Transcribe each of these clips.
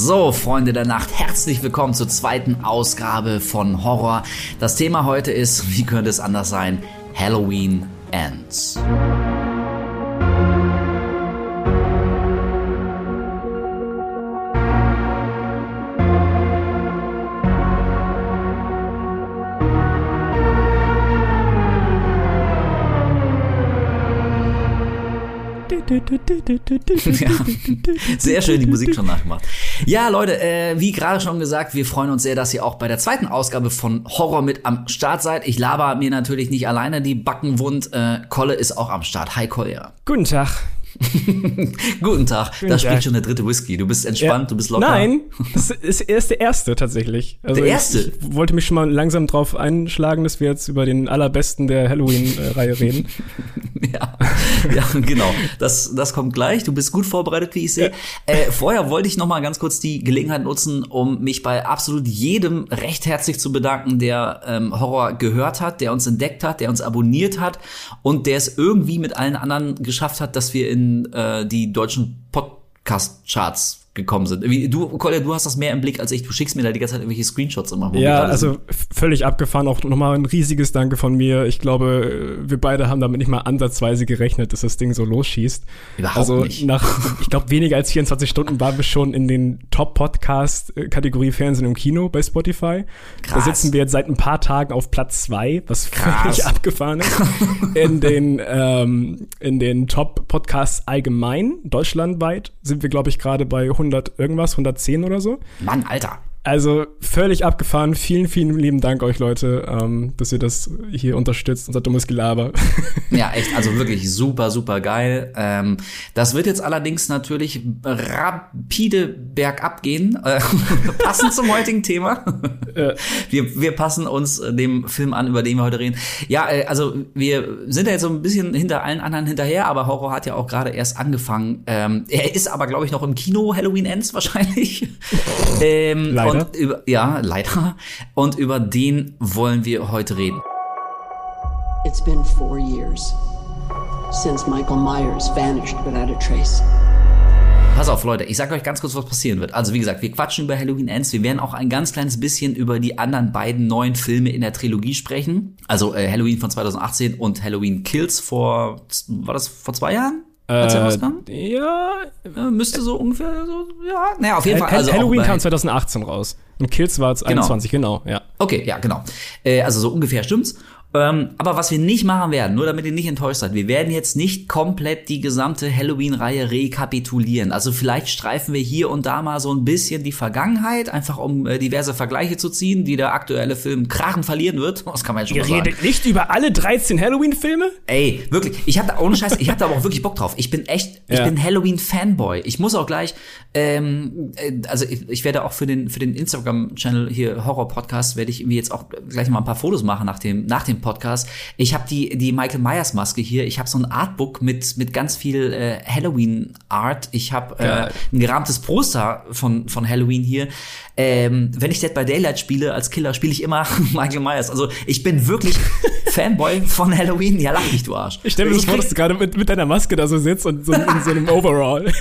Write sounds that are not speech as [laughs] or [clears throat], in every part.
So, Freunde der Nacht, herzlich willkommen zur zweiten Ausgabe von Horror. Das Thema heute ist, wie könnte es anders sein, Halloween Ends. Ja. Sehr schön die Musik schon nachgemacht. Ja, Leute, äh, wie gerade schon gesagt, wir freuen uns sehr, dass ihr auch bei der zweiten Ausgabe von Horror mit am Start seid. Ich laber mir natürlich nicht alleine die Backen wund. Äh, Kolle ist auch am Start. Hi, Kolja. Guten Tag. [laughs] Guten Tag. Guten da spricht Tag. schon der dritte Whisky. Du bist entspannt, Ja. du bist locker. Nein, [laughs] das ist erst der erste tatsächlich. Also Der erste? Ich, ich wollte mich schon mal langsam drauf einschlagen, dass wir jetzt über den allerbesten der Halloween-Reihe [laughs] reden. Ja, ja genau. Das, das kommt gleich. Du bist gut vorbereitet, wie ich sehe. Äh, vorher wollte ich noch mal ganz kurz die Gelegenheit nutzen, um mich bei absolut jedem recht herzlich zu bedanken, der ähm, Horror gehört hat, der uns entdeckt hat, der uns abonniert hat und der es irgendwie mit allen anderen geschafft hat, dass wir in äh, die deutschen Podcast-Charts gekommen sind. Du, Kolja, du hast das mehr im Blick als ich. Du schickst mir da die ganze Zeit irgendwelche Screenshots immer. Ja, sind. also völlig abgefahren. Auch nochmal ein riesiges Danke von mir. Ich glaube, wir beide haben damit nicht mal ansatzweise gerechnet, dass das Ding so losschießt. Überhaupt also nicht. nach, ich glaube, weniger als 24 Stunden waren wir schon in den Top-Podcast-Kategorie Fernsehen und Kino bei Spotify. Da Krass. sitzen wir jetzt seit ein paar Tagen auf Platz zwei, was Krass. völlig abgefahren ist. [laughs] in den, ähm, in den Top-Podcasts allgemein, deutschlandweit, sind wir, glaube ich, gerade bei 100 irgendwas, 110 oder so. Mann, Alter. Also völlig abgefahren. Vielen, vielen lieben Dank euch Leute, ähm, dass ihr das hier unterstützt, unser dummes Gelaber. [laughs] Ja, echt, also wirklich super, super geil. Ähm, das wird jetzt allerdings natürlich rapide bergab gehen, äh, [laughs] passend zum heutigen Thema. Äh. Wir, wir passen uns dem Film an, über den wir heute reden. Ja, äh, also wir sind ja jetzt so ein bisschen hinter allen anderen hinterher, aber Horror hat ja auch gerade erst angefangen. Ähm, er ist aber, glaube ich, noch im Kino Halloween Ends wahrscheinlich. [laughs] ähm, Leider. Und über, ja, leider. Und über den wollen wir heute reden. It's been four years since Michael Myers vanished without a trace. Pass auf, Leute, ich sag euch ganz kurz, was passieren wird. Also, wie gesagt, wir quatschen über Halloween Ends. Wir werden auch ein ganz kleines bisschen über die anderen beiden neuen Filme in der Trilogie sprechen. Also äh, Halloween von 2018 und Halloween Kills vor, war das vor zwei Jahren? Als er rauskam? ja, Äh, müsste so ungefähr so, ja. Naja, auf jeden Fall. Also Halloween kam 2018 raus. Und Kills war 21, genau, ja. Okay, ja, genau. Äh, also so ungefähr stimmt's. Ähm, aber was wir nicht machen werden, nur damit ihr nicht enttäuscht seid, wir werden jetzt nicht komplett die gesamte Halloween-Reihe rekapitulieren. Also vielleicht streifen wir hier und da mal so ein bisschen die Vergangenheit, einfach um äh, diverse Vergleiche zu ziehen, die der aktuelle Film krachen verlieren wird. [laughs] Das kann man jetzt schon Ihr mal sagen. redet nicht über alle 13 Halloween-Filme? Ey, wirklich, ich hab da ohne Scheiß, ich hab da aber auch wirklich Bock drauf. Ich bin echt, ich Ja. bin Halloween-Fanboy. Ich muss auch gleich, ähm, äh, also ich, ich werde auch für den für den Instagram-Channel hier Horror Podcast werde ich irgendwie jetzt auch gleich mal ein paar Fotos machen nach dem nach dem Podcast. Ich habe die die Michael Myers Maske hier. Ich habe so ein Artbook mit mit ganz viel äh, Halloween Art. Ich habe äh, ein gerahmtes Poster von von Halloween hier. Ähm, wenn ich Dead by Daylight spiele als Killer, spiele ich immer [laughs] Michael Myers. Also ich bin wirklich [laughs] Fanboy von Halloween. Ja, lach nicht, du Arsch. Ich stelle mir so vor, dass du gerade mit, mit deiner Maske da so sitzt und so in so einem [laughs] Overall.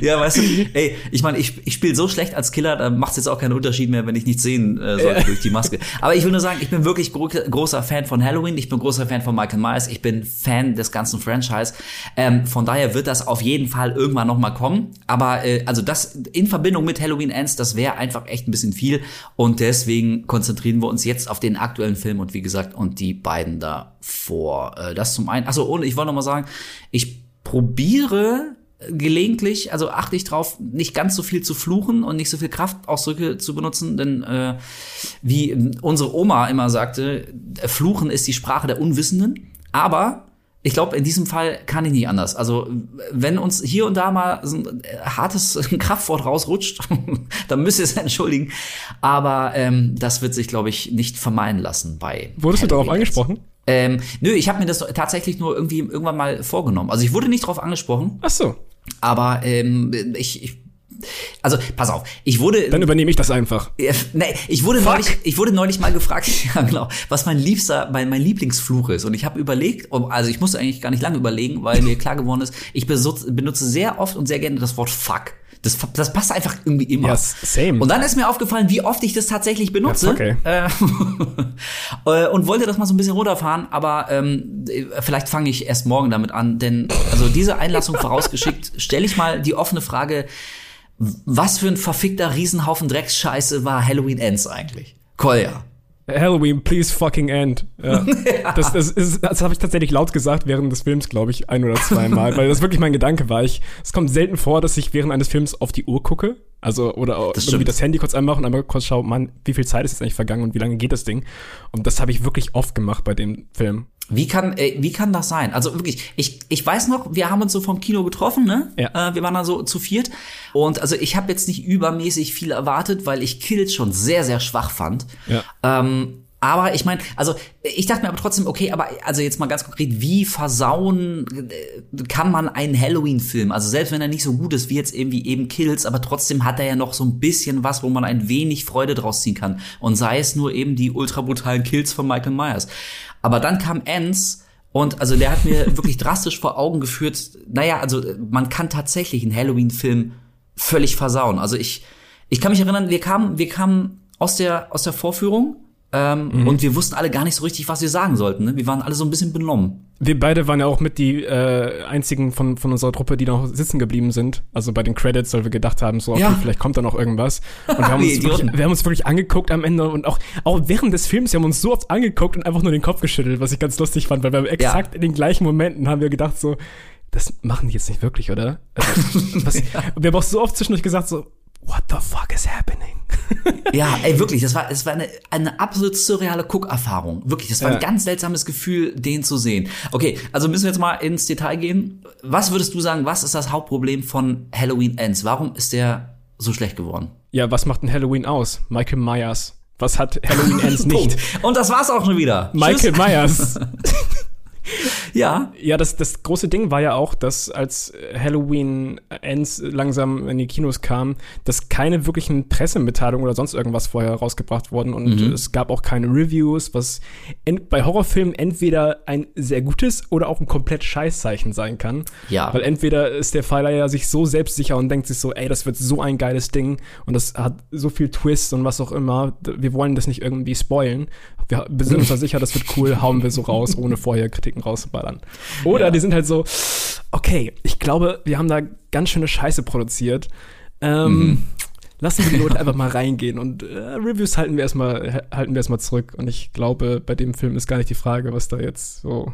Ja, weißt du, ey, ich meine, ich, ich spiele so schlecht als Killer, da macht es jetzt auch keinen Unterschied mehr, wenn ich nichts sehen äh, sollte durch die Maske. Aber ich will nur sagen, ich bin wirklich gro großer Fan von Halloween, ich bin großer Fan von Michael Myers, ich bin Fan des ganzen Franchise. Ähm, von daher wird das auf jeden Fall irgendwann noch mal kommen. Aber äh, also das in Verbindung mit Halloween Ends, das wäre einfach echt ein bisschen viel. Und deswegen konzentrieren wir uns jetzt auf den aktuellen Film und wie gesagt, und die beiden davor. Äh, das zum einen. Achso, und ich wollte noch mal sagen, ich probiere gelegentlich, also achte ich drauf, nicht ganz so viel zu fluchen und nicht so viel Kraftausdrücke zu benutzen, denn äh, wie unsere Oma immer sagte, äh, Fluchen ist die Sprache der Unwissenden. Aber ich glaube, in diesem Fall kann ich nicht anders. Also wenn uns hier und da mal so ein äh, hartes [laughs] Kraftwort rausrutscht, [laughs] dann müsst ihr es entschuldigen. Aber ähm, das wird sich, glaube ich, nicht vermeiden lassen bei. Wurdest du darauf angesprochen? Ähm, nö, ich habe mir das tatsächlich nur irgendwie irgendwann mal vorgenommen. Also ich wurde nicht drauf angesprochen, Ach so, aber ähm, ich, ich also pass auf, ich wurde dann übernehme ich das einfach. nee, ich wurde Fuck. neulich, ich wurde neulich mal gefragt, [laughs] ja genau, was mein liebster, mein, mein Lieblingsfluch ist. Und ich habe überlegt, also ich musste eigentlich gar nicht lange überlegen, weil mir klar geworden ist, ich benutze sehr oft und sehr gerne das Wort Fuck. Das, das passt einfach irgendwie immer. Ja, same. Und dann ist mir aufgefallen, wie oft ich das tatsächlich benutze. Okay. [laughs] äh, und wollte das mal so ein bisschen runterfahren, aber ähm, vielleicht fange ich erst morgen damit an, denn also diese Einlassung [laughs] vorausgeschickt, stelle ich mal die offene Frage, was für ein verfickter Riesenhaufen Drecksscheiße war Halloween Ends eigentlich? Kolja. Halloween, please fucking end. Ja. ja. [laughs] Das, das, ist, das habe ich tatsächlich laut gesagt während des Films, glaube ich, ein oder zweimal, weil das wirklich mein Gedanke war. Ich, es kommt selten vor, dass ich während eines Films auf die Uhr gucke. Also, oder Das irgendwie stimmt. das Handy kurz anmache und einmal kurz schaue, Mann, wie viel Zeit ist jetzt eigentlich vergangen und wie lange geht das Ding? Und das habe ich wirklich oft gemacht bei dem Film. Wie kann, äh, wie kann das sein? Also wirklich, ich, ich weiß noch, wir haben uns so vom Kino getroffen, ne? Ja. Äh, wir waren da so zu viert. Und also ich habe jetzt nicht übermäßig viel erwartet, weil ich Kills schon sehr, sehr schwach fand. Ja. Ähm, aber ich meine, also ich dachte mir aber trotzdem, okay, aber also jetzt mal ganz konkret, wie versauen äh, kann man einen Halloween-Film? Also selbst wenn er nicht so gut ist wie jetzt irgendwie eben Kills, aber trotzdem hat er ja noch so ein bisschen was, wo man ein wenig Freude draus ziehen kann. Und sei es nur eben die ultra brutalen Kills von Michael Myers. Aber dann kam Ends und also der hat mir [laughs] wirklich drastisch vor Augen geführt, naja, also man kann tatsächlich einen Halloween-Film völlig versauen. Also ich, ich kann mich erinnern, wir kamen, wir kamen aus der, aus der Vorführung ähm, und wir wussten alle gar nicht so richtig, was wir sagen sollten. Ne? Wir waren alle so ein bisschen benommen. Wir beide waren ja auch mit die äh, einzigen von, von unserer Truppe, die noch sitzen geblieben sind. Also bei den Credits, weil wir gedacht haben, so, okay, Ja. vielleicht kommt da noch irgendwas. Und wir [laughs] haben, uns wirklich, wir haben uns wirklich angeguckt am Ende und auch, auch während des Films, wir haben uns so oft angeguckt und einfach nur den Kopf geschüttelt, was ich ganz lustig fand, weil wir haben exakt in den gleichen Momenten haben wir gedacht, so, das machen die jetzt nicht wirklich, oder? Also, [laughs] was, Wir haben auch so oft zwischendurch gesagt, so, what the fuck is happening? [laughs] Ja, ey, [laughs] wirklich, das war, es war eine, eine absolut surreale Guckerfahrung. Wirklich, das war Ja. ein ganz seltsames Gefühl, den zu sehen. Okay, also müssen wir jetzt mal ins Detail gehen. Was würdest du sagen, was ist das Hauptproblem von Halloween Ends? Warum ist der so schlecht geworden? Ja, was macht ein Halloween aus? Michael Myers. Was hat Halloween Ends [laughs] nicht? Und das war's auch schon wieder. Michael Tschüss. Myers. [laughs] Ja, Ja, das, das große Ding war ja auch, dass als Halloween Ends langsam in die Kinos kam, dass keine wirklichen Pressemitteilungen oder sonst irgendwas vorher rausgebracht wurden und es gab auch keine Reviews, was bei Horrorfilmen entweder ein sehr gutes oder auch ein komplett Scheißzeichen sein kann. Ja. Weil entweder ist der Pfeiler ja sich so selbstsicher und denkt sich so, ey, das wird so ein geiles Ding und das hat so viel Twist und was auch immer. Wir wollen das nicht irgendwie spoilen. Wir, sind uns da sicher, das wird cool, hauen wir so raus, ohne vorher Kritiken rauszuballern. Oder Ja. die sind halt so, okay, ich glaube, wir haben da ganz schöne Scheiße produziert. Ähm, Mhm. Lassen wir die Leute [laughs] einfach mal reingehen und äh, Reviews halten wir erstmal halten wir erstmal zurück und ich glaube, bei dem Film ist gar nicht die Frage, was da jetzt so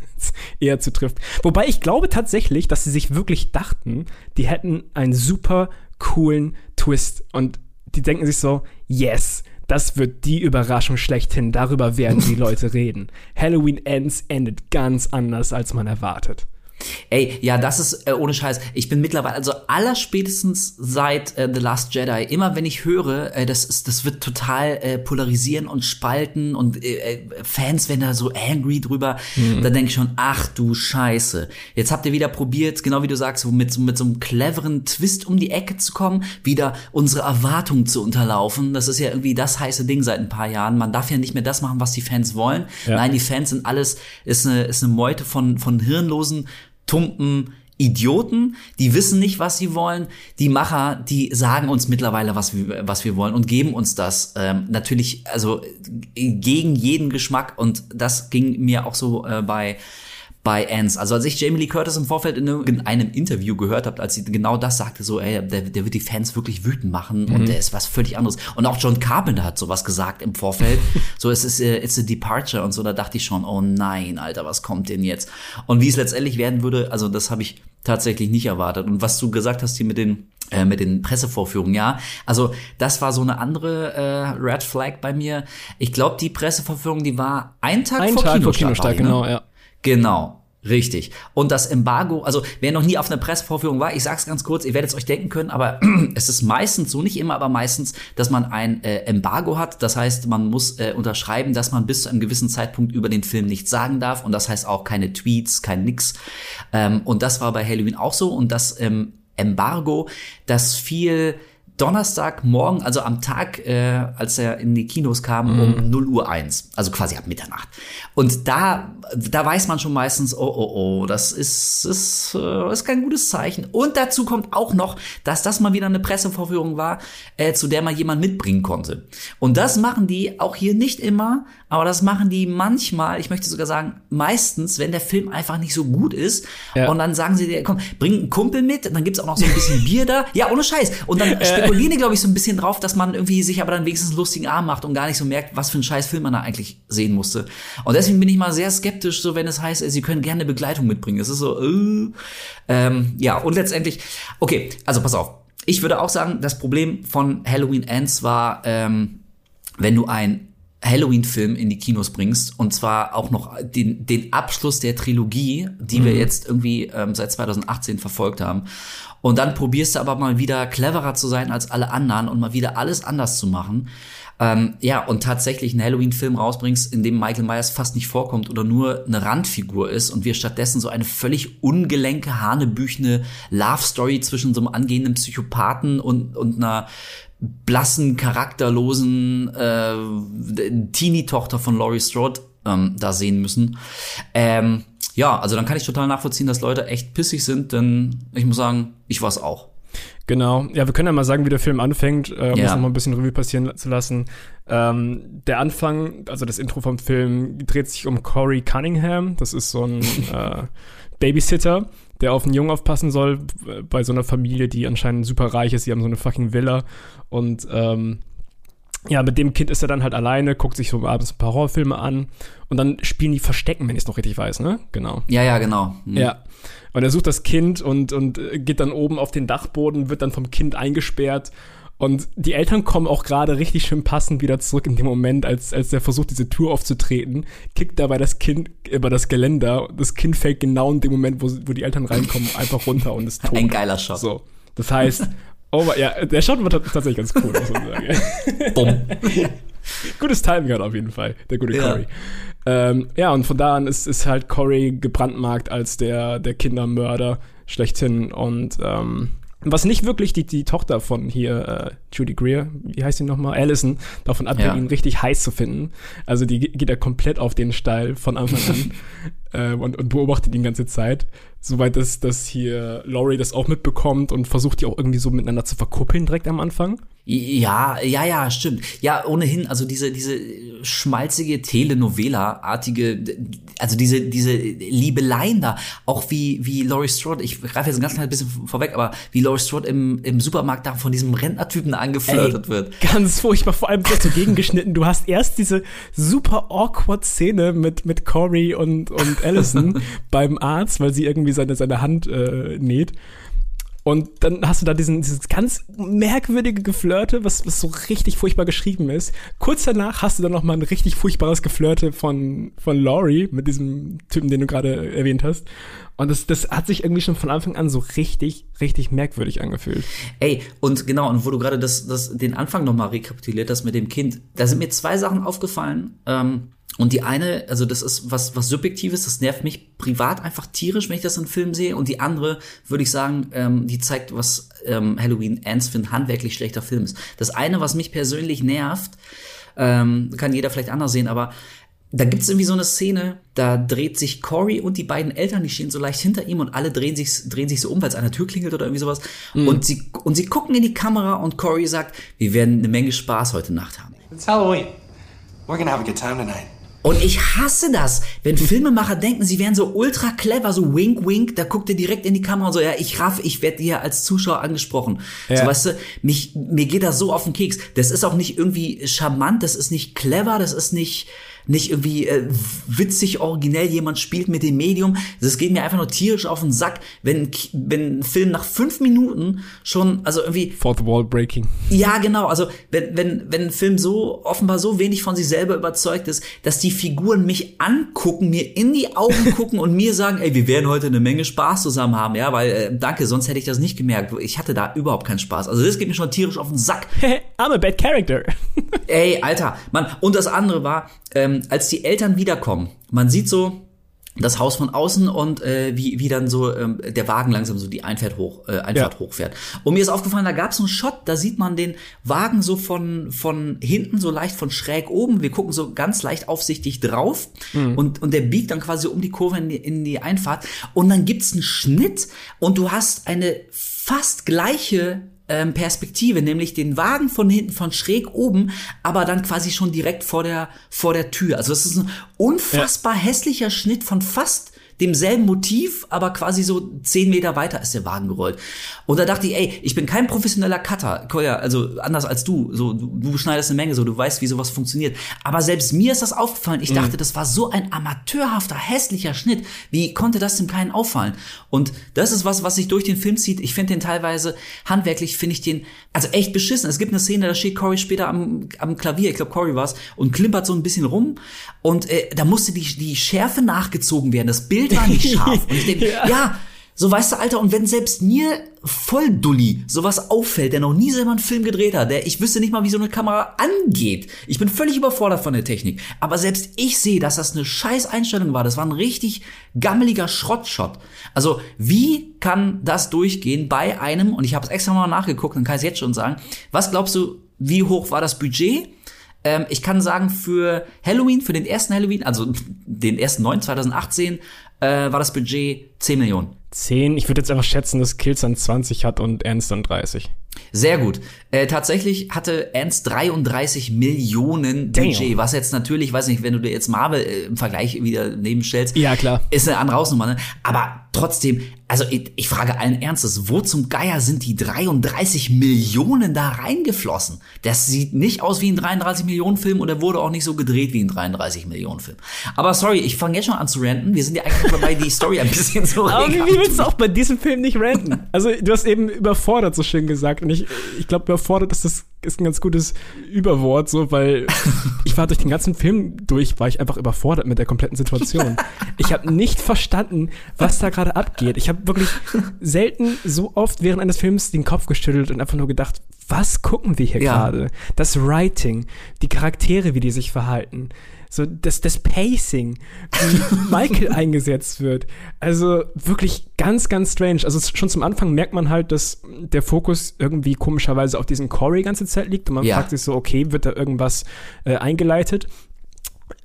[laughs] eher zutrifft. Wobei ich glaube tatsächlich, dass sie sich wirklich dachten, die hätten einen super coolen Twist und die denken sich so, yes, das wird die Überraschung schlechthin, darüber werden die Leute reden. Halloween Ends endet ganz anders, als man erwartet. Ey, ja, das ist äh, ohne Scheiß. Ich bin mittlerweile, also allerspätestens seit äh, The Last Jedi, immer wenn ich höre, äh, das ist, das wird total äh, polarisieren und spalten und äh, äh, Fans werden da so angry drüber, da denke ich schon, ach du Scheiße. Jetzt habt ihr wieder probiert, genau wie du sagst, mit, so- mit so einem cleveren Twist um die Ecke zu kommen, wieder unsere Erwartungen zu unterlaufen. Das ist ja irgendwie das heiße Ding seit ein paar Jahren. Man darf ja nicht mehr das machen, was die Fans wollen. Ja. Nein, die Fans sind alles, ist eine, ist eine Meute von, von hirnlosen, tumpen Idioten, die wissen nicht, was sie wollen. Die Macher, die sagen uns mittlerweile, was wir, was wir wollen und geben uns das. Ähm, natürlich, also äh, gegen jeden Geschmack und das ging mir auch so äh, bei bei Ants. Also als ich Jamie Lee Curtis im Vorfeld in irgendeinem Interview gehört habe, als sie genau das sagte, so, ey, der, der wird die Fans wirklich wütend machen und der ist was völlig anderes. Und auch John Carpenter hat sowas gesagt im Vorfeld. [laughs] so, es ist, äh, it's a departure und so, da dachte ich schon, oh nein, Alter, was kommt denn jetzt? Und wie es letztendlich werden würde, also das habe ich tatsächlich nicht erwartet. Und was du gesagt hast hier mit den äh, mit den Pressevorführungen, ja. Also das war so eine andere äh, Red Flag bei mir. Ich glaube, die Pressevorführung, die war ein Tag Ein vor Tag vor Kinostart, war Kinostart, ne? genau, ja. Genau. Richtig. Und das Embargo, also wer noch nie auf einer Pressevorführung war, ich sag's ganz kurz, ihr werdet es euch denken können, aber [clears throat] es ist meistens, so nicht immer, aber meistens, dass man ein äh, Embargo hat. Das heißt, man muss äh, unterschreiben, dass man bis zu einem gewissen Zeitpunkt über den Film nichts sagen darf. Und das heißt auch keine Tweets, kein Nix. Ähm, und das war bei Halloween auch so. Und das ähm, Embargo, das fiel Donnerstagmorgen, also am Tag, äh, als er in die Kinos kam, Mhm. um 0 Uhr 1, also quasi ab Mitternacht. Und da, da weiß man schon meistens, oh, oh, oh, das ist, ist, äh, ist kein gutes Zeichen. Und dazu kommt auch noch, dass das mal wieder eine Pressevorführung war, äh, zu der man jemand mitbringen konnte. Und das machen die auch hier nicht immer, aber das machen die manchmal, ich möchte sogar sagen, meistens, wenn der Film einfach nicht so gut ist. Ja. Und dann sagen sie dir, komm, bring einen Kumpel mit, dann gibt's auch noch so ein bisschen Bier da. Ja, ohne Scheiß. Und dann [laughs] spekulieren die, glaube ich, so ein bisschen drauf, dass man irgendwie sich aber dann wenigstens einen lustigen Arm macht und gar nicht so merkt, was für ein scheiß Film man da eigentlich sehen musste. Und deswegen bin ich mal sehr skeptisch, so wenn es heißt, sie können gerne Begleitung mitbringen. Es ist so, äh, ähm, ja, und letztendlich, okay, also pass auf. Ich würde auch sagen, das Problem von Halloween Ends war, ähm, wenn du ein Halloween-Film in die Kinos bringst und zwar auch noch den, den Abschluss der Trilogie, die wir jetzt irgendwie ähm, seit 2018 verfolgt haben. Und dann probierst du aber mal wieder cleverer zu sein als alle anderen und mal wieder alles anders zu machen. Ähm, ja, und tatsächlich einen Halloween-Film rausbringst, in dem Michael Myers fast nicht vorkommt oder nur eine Randfigur ist und wir stattdessen so eine völlig ungelenke, hanebüchene Love-Story zwischen so einem angehenden Psychopathen und, und einer blassen, charakterlosen äh, Teenie-Tochter von Laurie Strode ähm, da sehen müssen. Ähm, ja, also dann kann ich total nachvollziehen, dass Leute echt pissig sind, denn ich muss sagen, ich war's auch. Genau. Ja, wir können ja mal sagen, wie der Film anfängt, äh, um Ja. das noch mal ein bisschen Revue passieren zu lassen. Ähm, der Anfang, also das Intro vom Film, dreht sich um Corey Cunningham. Das ist so ein [laughs] äh, Babysitter, der auf einen Jungen aufpassen soll, äh, bei so einer Familie, die anscheinend super reich ist. Die haben so eine fucking Villa. Und ähm, ja, mit dem Kind ist er dann halt alleine, guckt sich so abends ein paar Horrorfilme an und dann spielen die Verstecken, wenn ich es noch richtig weiß, ne? Genau. Ja, ja, genau. Hm. Ja. Und er sucht das Kind und, und äh, geht dann oben auf den Dachboden, wird dann vom Kind eingesperrt. Und die Eltern kommen auch gerade richtig schön passend wieder zurück in dem Moment, als, als er versucht, diese Tür aufzutreten, kickt dabei das Kind über das Geländer. Das Kind fällt genau in dem Moment, wo, wo die Eltern reinkommen, einfach runter und ist tot. Ein geiler Shot. So. Das heißt, oh, ja, der Shot war tatsächlich ganz cool, muss man sagen. Bumm. [laughs] Gutes Timing hat auf jeden Fall, der gute Ja. Corey. Ähm, ja, und von da an ist, ist halt Corey gebrandmarkt als der, der Kindermörder schlechthin. Und ähm, was nicht wirklich die, die Tochter von hier, äh, Judy Greer, wie heißt sie nochmal? Allison, davon abhängt, Ja. ihn richtig heiß zu finden. Also die ge- geht da komplett auf den Steil von Anfang an [laughs] äh, und, und beobachtet ihn die ganze Zeit. Soweit, dass, dass hier Laurie das auch mitbekommt und versucht, die auch irgendwie so miteinander zu verkuppeln direkt am Anfang. Ja, ja, ja, stimmt. Ja, ohnehin, also diese, diese schmalzige Telenovela-artige, also diese, diese Liebeleien da, auch wie, wie Laurie Strode, ich greife jetzt ein ganz kleines bisschen vorweg, aber wie Laurie Strode im, im Supermarkt da von diesem Rentnertypen angeflirtet wird. Ganz furchtbar, vor allem so gegengeschnitten. Du hast erst diese super awkward Szene mit, mit Corey und, und Allison [laughs] beim Arzt, weil sie irgendwie seine, seine Hand äh, näht. Und dann hast du da diesen, dieses ganz merkwürdige Geflirte, was, was so richtig furchtbar geschrieben ist. Kurz danach hast du dann noch mal ein richtig furchtbares Geflirte von, von Laurie mit diesem Typen, den du gerade erwähnt hast. Und das, das hat sich irgendwie schon von Anfang an so richtig, richtig merkwürdig angefühlt. Ey, und genau, und wo du gerade das, das, den Anfang nochmal rekapituliert hast mit dem Kind, da sind mir zwei Sachen aufgefallen. Ähm, und die eine, also das ist was, was Subjektives, das nervt mich privat einfach tierisch, wenn ich das in Filmen sehe. Und die andere, würde ich sagen, ähm, die zeigt, was ähm, Halloween Ends für ein handwerklich schlechter Film ist. Das eine, was mich persönlich nervt, ähm, kann jeder vielleicht anders sehen, aber da gibt's irgendwie so eine Szene, da dreht sich Corey und die beiden Eltern, die stehen so leicht hinter ihm und alle drehen sich, drehen sich so um, weil es an der Tür klingelt oder irgendwie sowas. Und, sie, und sie gucken in die Kamera und Corey sagt, wir werden eine Menge Spaß heute Nacht haben. It's Halloween. We're gonna have a good time tonight. Und ich hasse das, wenn Filmemacher denken, sie wären so ultra clever, so wink wink, da guckt er direkt in die Kamera und so, ja, ich raff, ich werde hier als Zuschauer angesprochen. Ja. So, weißt du, mich, mir geht das so auf den Keks. Das ist auch nicht irgendwie charmant, das ist nicht clever, das ist nicht, nicht irgendwie äh, witzig, originell, jemand spielt mit dem Medium. Das geht mir einfach nur tierisch auf den Sack, wenn, wenn ein Film nach fünf Minuten schon, also irgendwie, Fourth Wall Breaking. ja, genau. Also wenn, wenn, wenn ein Film so offenbar so wenig von sich selber überzeugt ist, dass die Figuren mich angucken, mir in die Augen [laughs] gucken und mir sagen, ey, wir werden heute eine Menge Spaß zusammen haben, ja, weil äh, danke, sonst hätte ich das nicht gemerkt. Ich hatte da überhaupt keinen Spaß. Also das geht mir schon tierisch auf den Sack. [laughs] I'm a bad character. Ey, Alter, Mann. Und das andere war, ähm, als die Eltern wiederkommen, man sieht so, das Haus von außen und äh, wie, wie dann so ähm, der Wagen langsam so die Einfahrt hoch, äh, Einfahrt Ja. hochfährt. Und mir ist aufgefallen, da gab es so einen Shot, da sieht man den Wagen so von, von hinten so leicht von schräg oben. Wir gucken so ganz leicht aufsichtig drauf und, und der biegt dann quasi um die Kurve in die, in die Einfahrt. Und dann gibt's einen Schnitt und du hast eine fast gleiche ähm, Perspektive, nämlich den Wagen von hinten von schräg oben, aber dann quasi schon direkt vor der vor der Tür. Also das ist ein unfassbar hässlicher Schnitt von fast demselben Motiv, aber quasi so zehn Meter weiter ist der Wagen gerollt. Und da dachte ich, ey, ich bin kein professioneller Cutter, Kolja, also anders als du, so du, du schneidest eine Menge, so du weißt, wie sowas funktioniert. Aber selbst mir ist das aufgefallen. Ich dachte, das war so ein amateurhafter, hässlicher Schnitt. Wie konnte das dem keinen auffallen? Und das ist was, was sich durch den Film zieht. Ich finde den teilweise handwerklich finde ich den also echt beschissen. Es gibt eine Szene, da steht Corey später am, am Klavier, ich glaube Corey war's, und klimpert so ein bisschen rum und äh, da musste die die Schärfe nachgezogen werden. Das Bild war nicht [laughs] scharf. Und ich denke, Ja. ja. So weißt du, Alter, und wenn selbst mir voll Dulli sowas auffällt, der noch nie selber einen Film gedreht hat, der ich wüsste nicht mal, wie so eine Kamera angeht. Ich bin völlig überfordert von der Technik. Aber selbst ich sehe, dass das eine scheiß Einstellung war. Das war ein richtig gammeliger Schrottshot. Also, wie kann das durchgehen bei einem, und ich habe es extra mal nachgeguckt und kann es jetzt schon sagen, was glaubst du, wie hoch war das Budget? Ähm, ich kann sagen, für Halloween, für den ersten Halloween, also den ersten neuen 2018, äh, war das Budget 10 Millionen. 10, ich würde jetzt einfach schätzen, dass Kills dann 20 hat und Ernst dann 30. Sehr gut. Äh, tatsächlich hatte Ernst 33 Millionen Damn. Budget, was jetzt natürlich, weiß nicht, wenn du dir jetzt Marvel äh, im Vergleich wieder nebenstellst, Ja, klar. ist eine andere Hausnummer, ne? Aber trotzdem, also ich, ich frage allen Ernstes, wo zum Geier sind die 33 Millionen da reingeflossen? Das sieht nicht aus wie ein 33 Millionen Film und er wurde auch nicht so gedreht wie ein 33 Millionen Film. Aber sorry, ich fange jetzt schon an zu ranten. Wir sind ja eigentlich dabei, die Story ein bisschen zu [laughs] Aber wie, regeln. wie willst du auch bei diesem Film nicht ranten? Also, du hast eben überfordert so schön gesagt. Und ich, ich glaube, überfordert ist das ist ein ganz gutes Überwort, so, weil [laughs] ich war durch den ganzen Film durch, war ich einfach überfordert mit der kompletten Situation. Ich habe nicht verstanden, was da gerade abgeht. Ich habe wirklich selten so oft während eines Films den Kopf geschüttelt und einfach nur gedacht, was gucken wir hier Ja. gerade? Das Writing, die Charaktere, wie die sich verhalten so das, das Pacing, wie [laughs] Michael eingesetzt wird. Also wirklich ganz, ganz strange. Also schon zum Anfang merkt man halt, dass der Fokus irgendwie komischerweise auf diesen Corey ganze Zeit liegt und man Ja. fragt sich so, okay, wird da irgendwas äh, eingeleitet?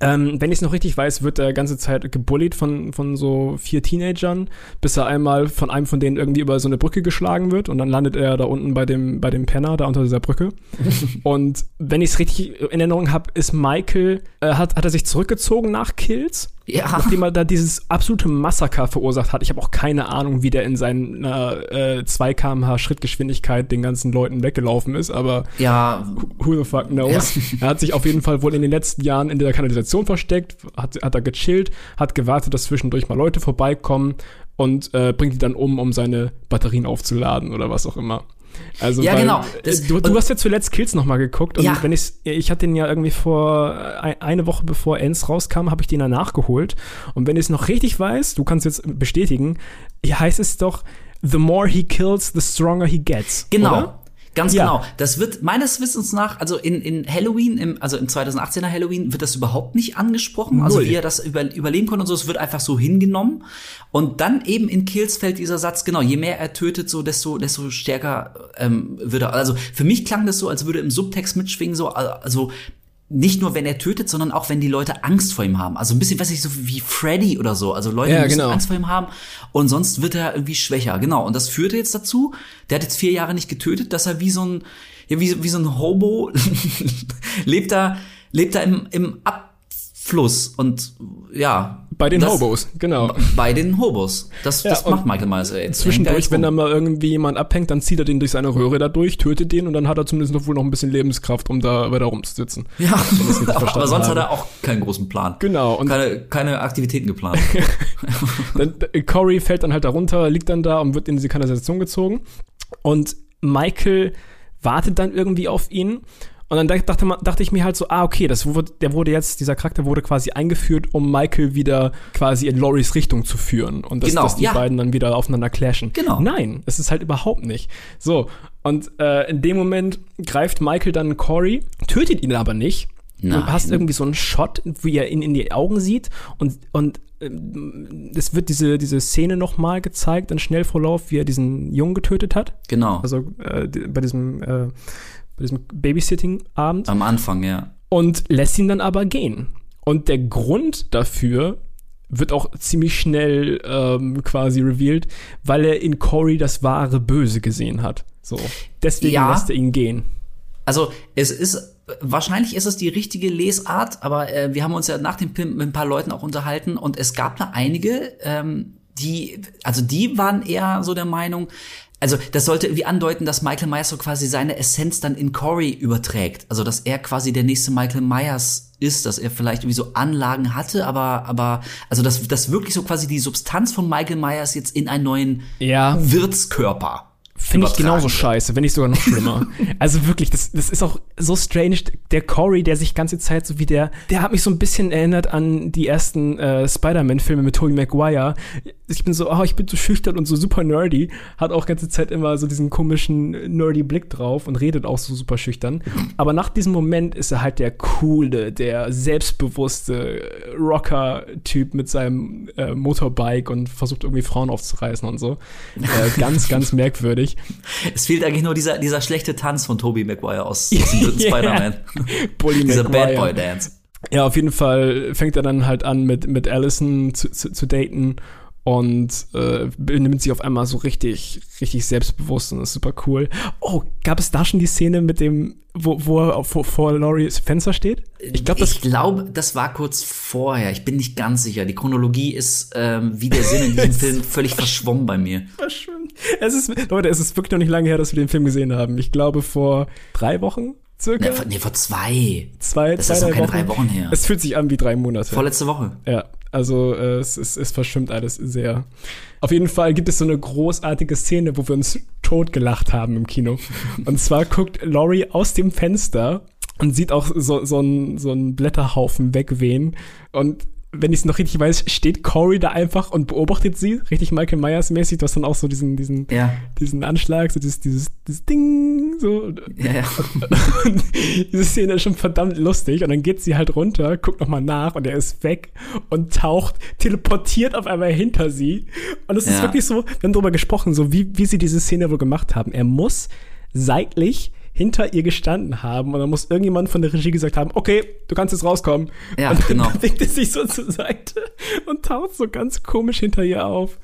Ähm, wenn ich es noch richtig weiß, wird er ganze Zeit gebullied von, von so vier Teenagern, bis er einmal von einem von denen irgendwie über so eine Brücke geschlagen wird und dann landet er da unten bei dem, bei dem Penner, da unter dieser Brücke. [laughs] und wenn ich es richtig in Erinnerung habe, ist Michael, äh, hat, hat er sich zurückgezogen nach Kills, Ja. nachdem er da dieses absolute Massaker verursacht hat. Ich habe auch keine Ahnung, wie der in seiner äh, 2 kmh Schrittgeschwindigkeit den ganzen Leuten weggelaufen ist, aber Ja, who the fuck knows. [laughs] Er hat sich auf jeden Fall wohl in den letzten Jahren in der Kanalisation versteckt, hat, hat da gechillt, hat gewartet, dass zwischendurch mal Leute vorbeikommen und äh, bringt die dann um, um seine Batterien aufzuladen oder was auch immer. Also Ja, genau. Das- du, du hast ja zuletzt Kills noch mal geguckt und Ja. wenn ich ich hatte den ja irgendwie vor äh, eine Woche bevor Ends rauskam, habe ich den dann nachgeholt und wenn ich es noch richtig weiß, du kannst jetzt bestätigen, hier heißt es doch The more he kills, the stronger he gets. Genau. Oder? Ganz Ja. genau. Das wird meines Wissens nach, also in, in Halloween, im, also im 2018er Halloween, wird das überhaupt nicht angesprochen. Also Null. wie er das über, überleben konnte und so, es wird einfach so hingenommen. Und dann eben in Kills fällt dieser Satz, genau, je mehr er tötet, so desto, desto stärker ähm, wird er. Also für mich klang das so, als würde im Subtext mitschwingen, so, also nicht nur, wenn er tötet, sondern auch, wenn die Leute Angst vor ihm haben. Also ein bisschen, weiß ich, so wie Freddy oder so. Also Leute Ja, müssen genau. Angst vor ihm haben und sonst wird er irgendwie schwächer. Genau. Und das führte jetzt dazu, der hat jetzt vier Jahre nicht getötet, dass er wie so ein, ja, wie, wie so ein Hobo [laughs] lebt da, lebt da im, im Abfluss und ja. Bei den das- Hobos, genau. Bei den Hobos. Das, Ja, das macht Michael Myers. Ey. Zwischendurch, wenn da er mal irgendwie jemand abhängt, dann zieht er den durch seine Röhre da durch, tötet den und dann hat er zumindest noch wohl noch ein bisschen Lebenskraft, um da weiter rumzusitzen. [laughs] ja, aber, sonst hat er auch keinen großen Plan. Genau, und Keine, keine Aktivitäten geplant. [laughs] dann, äh, Corey fällt dann halt da runter, liegt dann da und wird in diese Kanalisation gezogen. Und Michael wartet dann irgendwie auf ihn. Und dann dachte, man, dachte ich mir halt so, ah, okay, das wurde, der wurde jetzt, dieser Charakter wurde quasi eingeführt, um Michael wieder quasi in Loris Richtung zu führen. Und dass, Genau, dass die ja. beiden dann wieder aufeinander clashen. Genau. Nein, es ist halt überhaupt nicht. So, und äh, in dem Moment greift Michael dann Corey, tötet ihn aber nicht. Nein. Du hast irgendwie so einen Shot, wie er ihn in die Augen sieht und, und ähm, es wird diese, diese Szene nochmal gezeigt, in Schnellvorlauf, wie er diesen Jungen getötet hat. Genau. Also äh, bei diesem, äh, bei diesem Babysitting-Abend. Am Anfang, ja. und lässt ihn dann aber gehen. Und der Grund dafür wird auch ziemlich schnell ähm, quasi revealed, weil er in Corey das wahre Böse gesehen hat. So. Deswegen Ja. lässt er ihn gehen. Also es ist wahrscheinlich ist es die richtige Lesart, aber äh, wir haben uns ja nach dem Film mit ein paar Leuten auch unterhalten und es gab da einige, ähm, die, also die waren eher so der Meinung, also das sollte irgendwie andeuten, dass Michael Myers so quasi seine Essenz dann in Corey überträgt. Also dass er quasi der nächste Michael Myers ist, dass er vielleicht irgendwie so Anlagen hatte, aber, aber, also dass, dass wirklich so quasi die Substanz von Michael Myers jetzt in einen neuen Ja. Wirtskörper. Finde ich genauso scheiße, wenn nicht sogar noch schlimmer. [laughs] also wirklich, das, das ist auch so strange. Der Corey, der sich ganze Zeit so wie der, der hat mich so ein bisschen erinnert an die ersten äh, Spider-Man-Filme mit Tobey Maguire. Ich bin so, oh, ich bin so schüchtern und so super nerdy, hat auch ganze Zeit immer so diesen komischen nerdy Blick drauf und redet auch so super schüchtern. Aber nach diesem Moment ist er halt der coole, der selbstbewusste Rocker-Typ mit seinem äh, Motorbike und versucht irgendwie Frauen aufzureißen und so. Äh, [laughs] ganz, ganz merkwürdig. Es fehlt eigentlich nur dieser, dieser schlechte Tanz von Tobey Maguire aus, [laughs] Ja. Spider-Man. [laughs] Dieser. Bad Boy Dance. Ja, auf jeden Fall fängt er dann halt an, mit, mit Allison zu, zu, zu daten und äh, benimmt sich auf einmal so richtig, richtig selbstbewusst und ist super cool. Oh, gab es da schon die Szene mit dem, wo, wo er vor, vor Lauries Fenster steht? Ich glaube, das ich glaube, das war kurz vorher. Ich bin nicht ganz sicher. Die Chronologie ist ähm, wie der Sinn in diesem [laughs] Film völlig verschwommen bei mir. verschwimmt. Es ist, Leute, es ist wirklich noch nicht lange her, dass wir den Film gesehen haben. Ich glaube, vor drei Wochen circa. Nee, vor, nee, vor zwei. zwei, das zwei, ist noch keine Wochen. drei Wochen her. Es fühlt sich an wie drei Monate. Vorletzte Woche. Ja, also äh, es, es, es verschwimmt alles sehr. Auf jeden Fall gibt es so eine großartige Szene, wo wir uns totgelacht haben im Kino. Und zwar guckt Laurie aus dem Fenster und sieht auch so, so einen so einen Blätterhaufen wegwehen. Und wenn ich es noch richtig weiß, steht Corey da einfach und beobachtet sie, richtig Michael Myers mäßig. Du hast dann auch so diesen, diesen, Ja. diesen Anschlag, so dieses, dieses, dieses Ding, so. Ja, ja. [laughs] Und diese Szene ist schon verdammt lustig. Und dann geht sie halt runter, guckt nochmal nach und er ist weg und taucht, teleportiert auf einmal hinter sie. Und es ist Ja. wirklich so, wir haben darüber gesprochen, so wie, wie sie diese Szene wohl gemacht haben. Er muss seitlich hinter ihr gestanden haben und dann muss irgendjemand von der Regie gesagt haben, okay, du kannst jetzt rauskommen. Ja, und dann genau. [laughs] bewegt er sich so zur Seite und taucht so ganz komisch hinter ihr auf.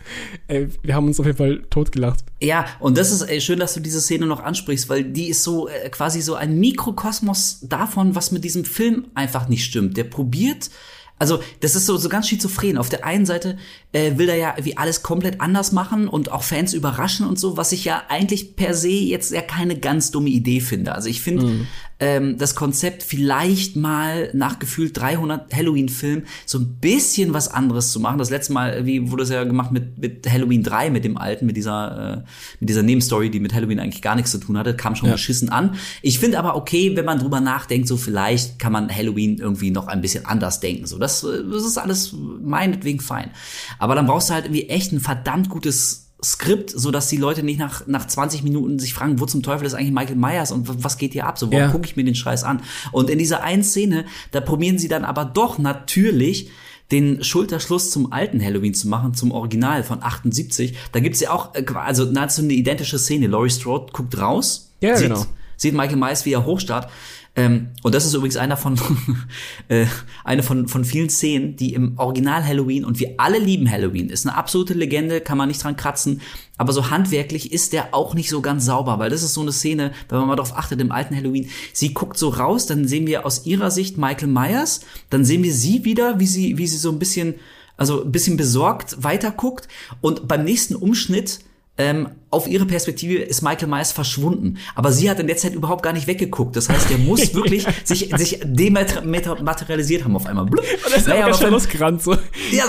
Ey, wir haben uns auf jeden Fall totgelacht. Ja, und das ist ey, schön, dass du diese Szene noch ansprichst, weil die ist so äh, quasi so ein Mikrokosmos davon, was mit diesem Film einfach nicht stimmt. Der probiert, also das ist so, so ganz schizophren. Auf der einen Seite äh, will er ja wie alles komplett anders machen und auch Fans überraschen und so, was ich ja eigentlich per se jetzt ja keine ganz dumme Idee finde. Also ich finde ähm, das Konzept vielleicht mal nach gefühlt 300 Halloween-Filmen so ein bisschen was anderes zu machen. Das letzte Mal, wie wurde es ja gemacht mit, mit Halloween 3, mit dem alten, mit dieser, äh, mit dieser Nebenstory, die mit Halloween eigentlich gar nichts zu tun hatte, kam schon Ja. beschissen an. Ich finde aber okay, wenn man drüber nachdenkt, so vielleicht kann man Halloween irgendwie noch ein bisschen anders denken. So, das, äh, das ist alles meinetwegen fein. Aber dann brauchst du halt irgendwie echt ein verdammt gutes Skript, so dass die Leute nicht nach, nach 20 Minuten sich fragen, wo zum Teufel ist eigentlich Michael Myers und was geht hier ab? So, warum Ja. gucke ich mir den Scheiß an? Und in dieser einen Szene, da probieren sie dann aber doch natürlich den Schulterschluss zum alten Halloween zu machen, zum Original von 78. Da gibt's ja auch, äh, also nahezu eine identische Szene. Laurie Strode guckt raus, Ja, sieht, genau. Sieht Michael Myers, wie er hochstarrt. Ähm, und das ist übrigens einer von, [laughs] äh, eine von, von vielen Szenen, die im Original Halloween, und wir alle lieben Halloween, ist eine absolute Legende, kann man nicht dran kratzen, aber so handwerklich ist der auch nicht so ganz sauber, weil das ist so eine Szene, wenn man mal darauf achtet, im alten Halloween, sie guckt so raus, dann sehen wir aus ihrer Sicht Michael Myers, dann sehen wir sie wieder, wie sie, wie sie so ein bisschen, also ein bisschen besorgt weiterguckt, und beim nächsten Umschnitt ähm, auf ihre Perspektive ist Michael Myers verschwunden. Aber sie hat in der Zeit überhaupt gar nicht weggeguckt. Das heißt, der muss [laughs] wirklich sich, sich dematerialisiert haben auf einmal. Blub. Und er ist Naja, aber beim- losgerannt, so. ja,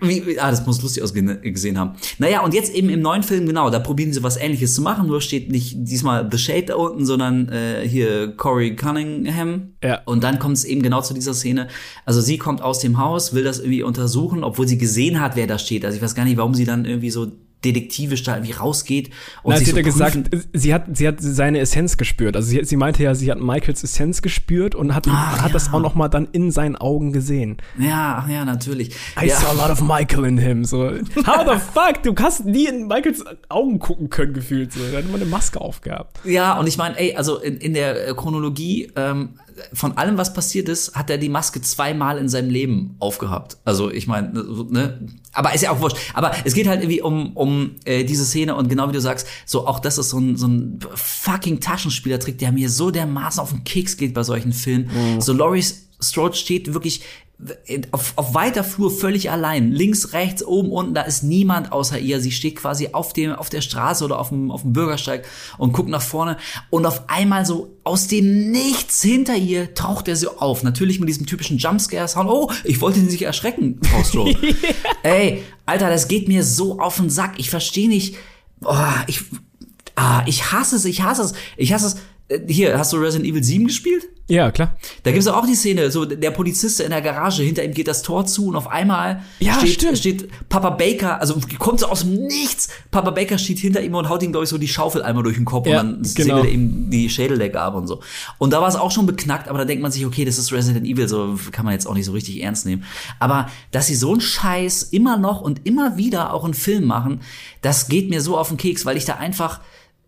wie, wie, ah, das muss lustig ausgesehen haben. Naja, und jetzt eben im neuen Film, genau, da probieren sie was ähnliches zu machen, nur steht nicht diesmal The Shade da unten, sondern äh, hier Corey Cunningham. Ja. Und dann kommt es eben genau zu dieser Szene. Also sie kommt aus dem Haus, will das irgendwie untersuchen, obwohl sie gesehen hat, wer da steht. Also ich weiß gar nicht, warum sie dann irgendwie so detektivisch da irgendwie rausgeht und Na, sich sie hat so ja prüfen- gesagt, sie hat, sie hat seine Essenz gespürt. Also sie, sie meinte ja, sie hat Michaels Essenz gespürt und hat, Ah, hat ja. das auch noch mal dann in seinen Augen gesehen. Ja, ach ja, natürlich. I ja. saw a lot of Michael in him. So, how the [laughs] fuck? Du hast nie in Michaels Augen gucken können, gefühlt. So. Er hat immer eine Maske aufgehabt. Ja, und ich meine, ey, also in, in der Chronologie ähm, von allem, was passiert ist, hat er die Maske zweimal in seinem Leben aufgehabt. Also ich meine, ne, aber ist ja auch wurscht. Aber es geht halt irgendwie um um äh, diese Szene und genau wie du sagst, so auch das ist so ein so ein fucking Taschenspielertrick, der mir so dermaßen auf den Keks geht bei solchen Filmen. So Laurie Strode steht wirklich auf, auf weiter Flur völlig allein. Links, rechts, oben, unten, da ist niemand außer ihr. Sie steht quasi auf dem, auf der Straße oder auf dem, auf dem Bürgersteig und guckt nach vorne. Und auf einmal so aus dem Nichts hinter ihr taucht er so auf. Natürlich mit diesem typischen Jumpscare-Sound. Oh, ich wollte ihn sich erschrecken, Frau Strode. [laughs] [laughs] Ey, Alter, das geht mir so auf den Sack. Ich verstehe nicht. Oh, ich, ah, ich hasse es, ich hasse es. Ich hasse es. Äh, Hier, hast du Resident Evil 7 gespielt? Ja, klar. Da gibt's auch die Szene, so der Polizist in der Garage, hinter ihm geht das Tor zu und auf einmal Ja, steht, stimmt. steht Papa Baker, also kommt so aus dem Nichts. Papa Baker steht hinter ihm und haut ihm, glaube ich, so die Schaufel einmal durch den Kopf Ja, und dann genau. säbelt er ihm die Schädeldecke ab und so. Und da war es auch schon beknackt, aber da denkt man sich, okay, das ist Resident Evil, so kann man jetzt auch nicht so richtig ernst nehmen. Aber dass sie so einen Scheiß immer noch und immer wieder auch in Film machen, das geht mir so auf den Keks, weil ich da einfach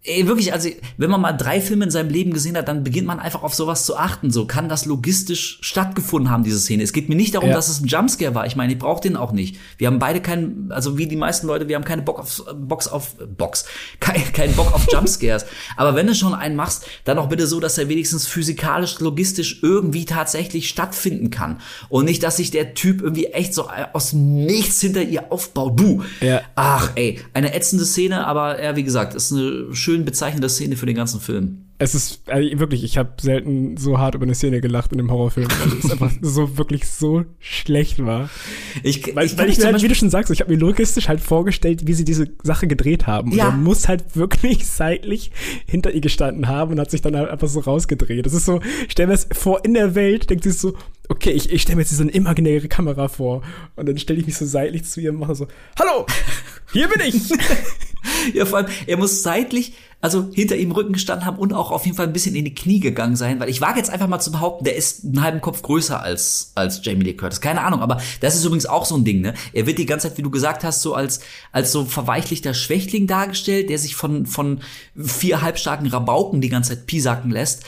Ey, wirklich, also wenn man mal drei Filme in seinem Leben gesehen hat, dann beginnt man einfach auf sowas zu achten. So kann das logistisch stattgefunden haben, diese Szene. Es geht mir nicht darum, Ja. dass es ein Jumpscare war. Ich meine, ich brauche den auch nicht. Wir haben beide keinen, also wie die meisten Leute, wir haben keine Bock auf Box auf Box, [laughs] kein, keinen Bock auf Jumpscares. [laughs] Aber wenn du schon einen machst, dann auch bitte so, dass er wenigstens physikalisch, logistisch irgendwie tatsächlich stattfinden kann und nicht, dass sich der Typ irgendwie echt so äh, aus Nichts hinter ihr aufbaut. Du. Ja. Ach, ey, eine ätzende Szene, aber ja, wie gesagt, ist eine schön bezeichnende Szene für den ganzen Film. Es ist also wirklich, ich habe selten so hart über eine Szene gelacht in einem Horrorfilm, weil es einfach [laughs] so wirklich so schlecht war. Ich, Weil, ich, weil ich halt, wie du schon sagst, ich habe mir logistisch halt vorgestellt, wie sie diese Sache gedreht haben. Und Ja. er muss halt wirklich [laughs] seitlich hinter ihr gestanden haben und hat sich dann halt einfach so rausgedreht. Das ist so, stell mir das vor, in der Welt denkt sie so, okay, ich, ich stelle mir jetzt so eine imaginäre Kamera vor. Und dann stelle ich mich so seitlich zu ihr und mache so, hallo, hier bin ich. [laughs] [laughs] ja, vor allem, er muss seitlich, also hinter ihm Rücken gestanden haben und auch auf jeden Fall ein bisschen in die Knie gegangen sein, weil ich wage jetzt einfach mal zu behaupten, der ist einen halben Kopf größer als, als Jamie Lee Curtis. Keine Ahnung, aber das ist übrigens auch so ein Ding, ne? Er wird die ganze Zeit, wie du gesagt hast, so als, als so verweichlichter Schwächling dargestellt, der sich von, von vier halbstarken Rabauken die ganze Zeit piesacken lässt.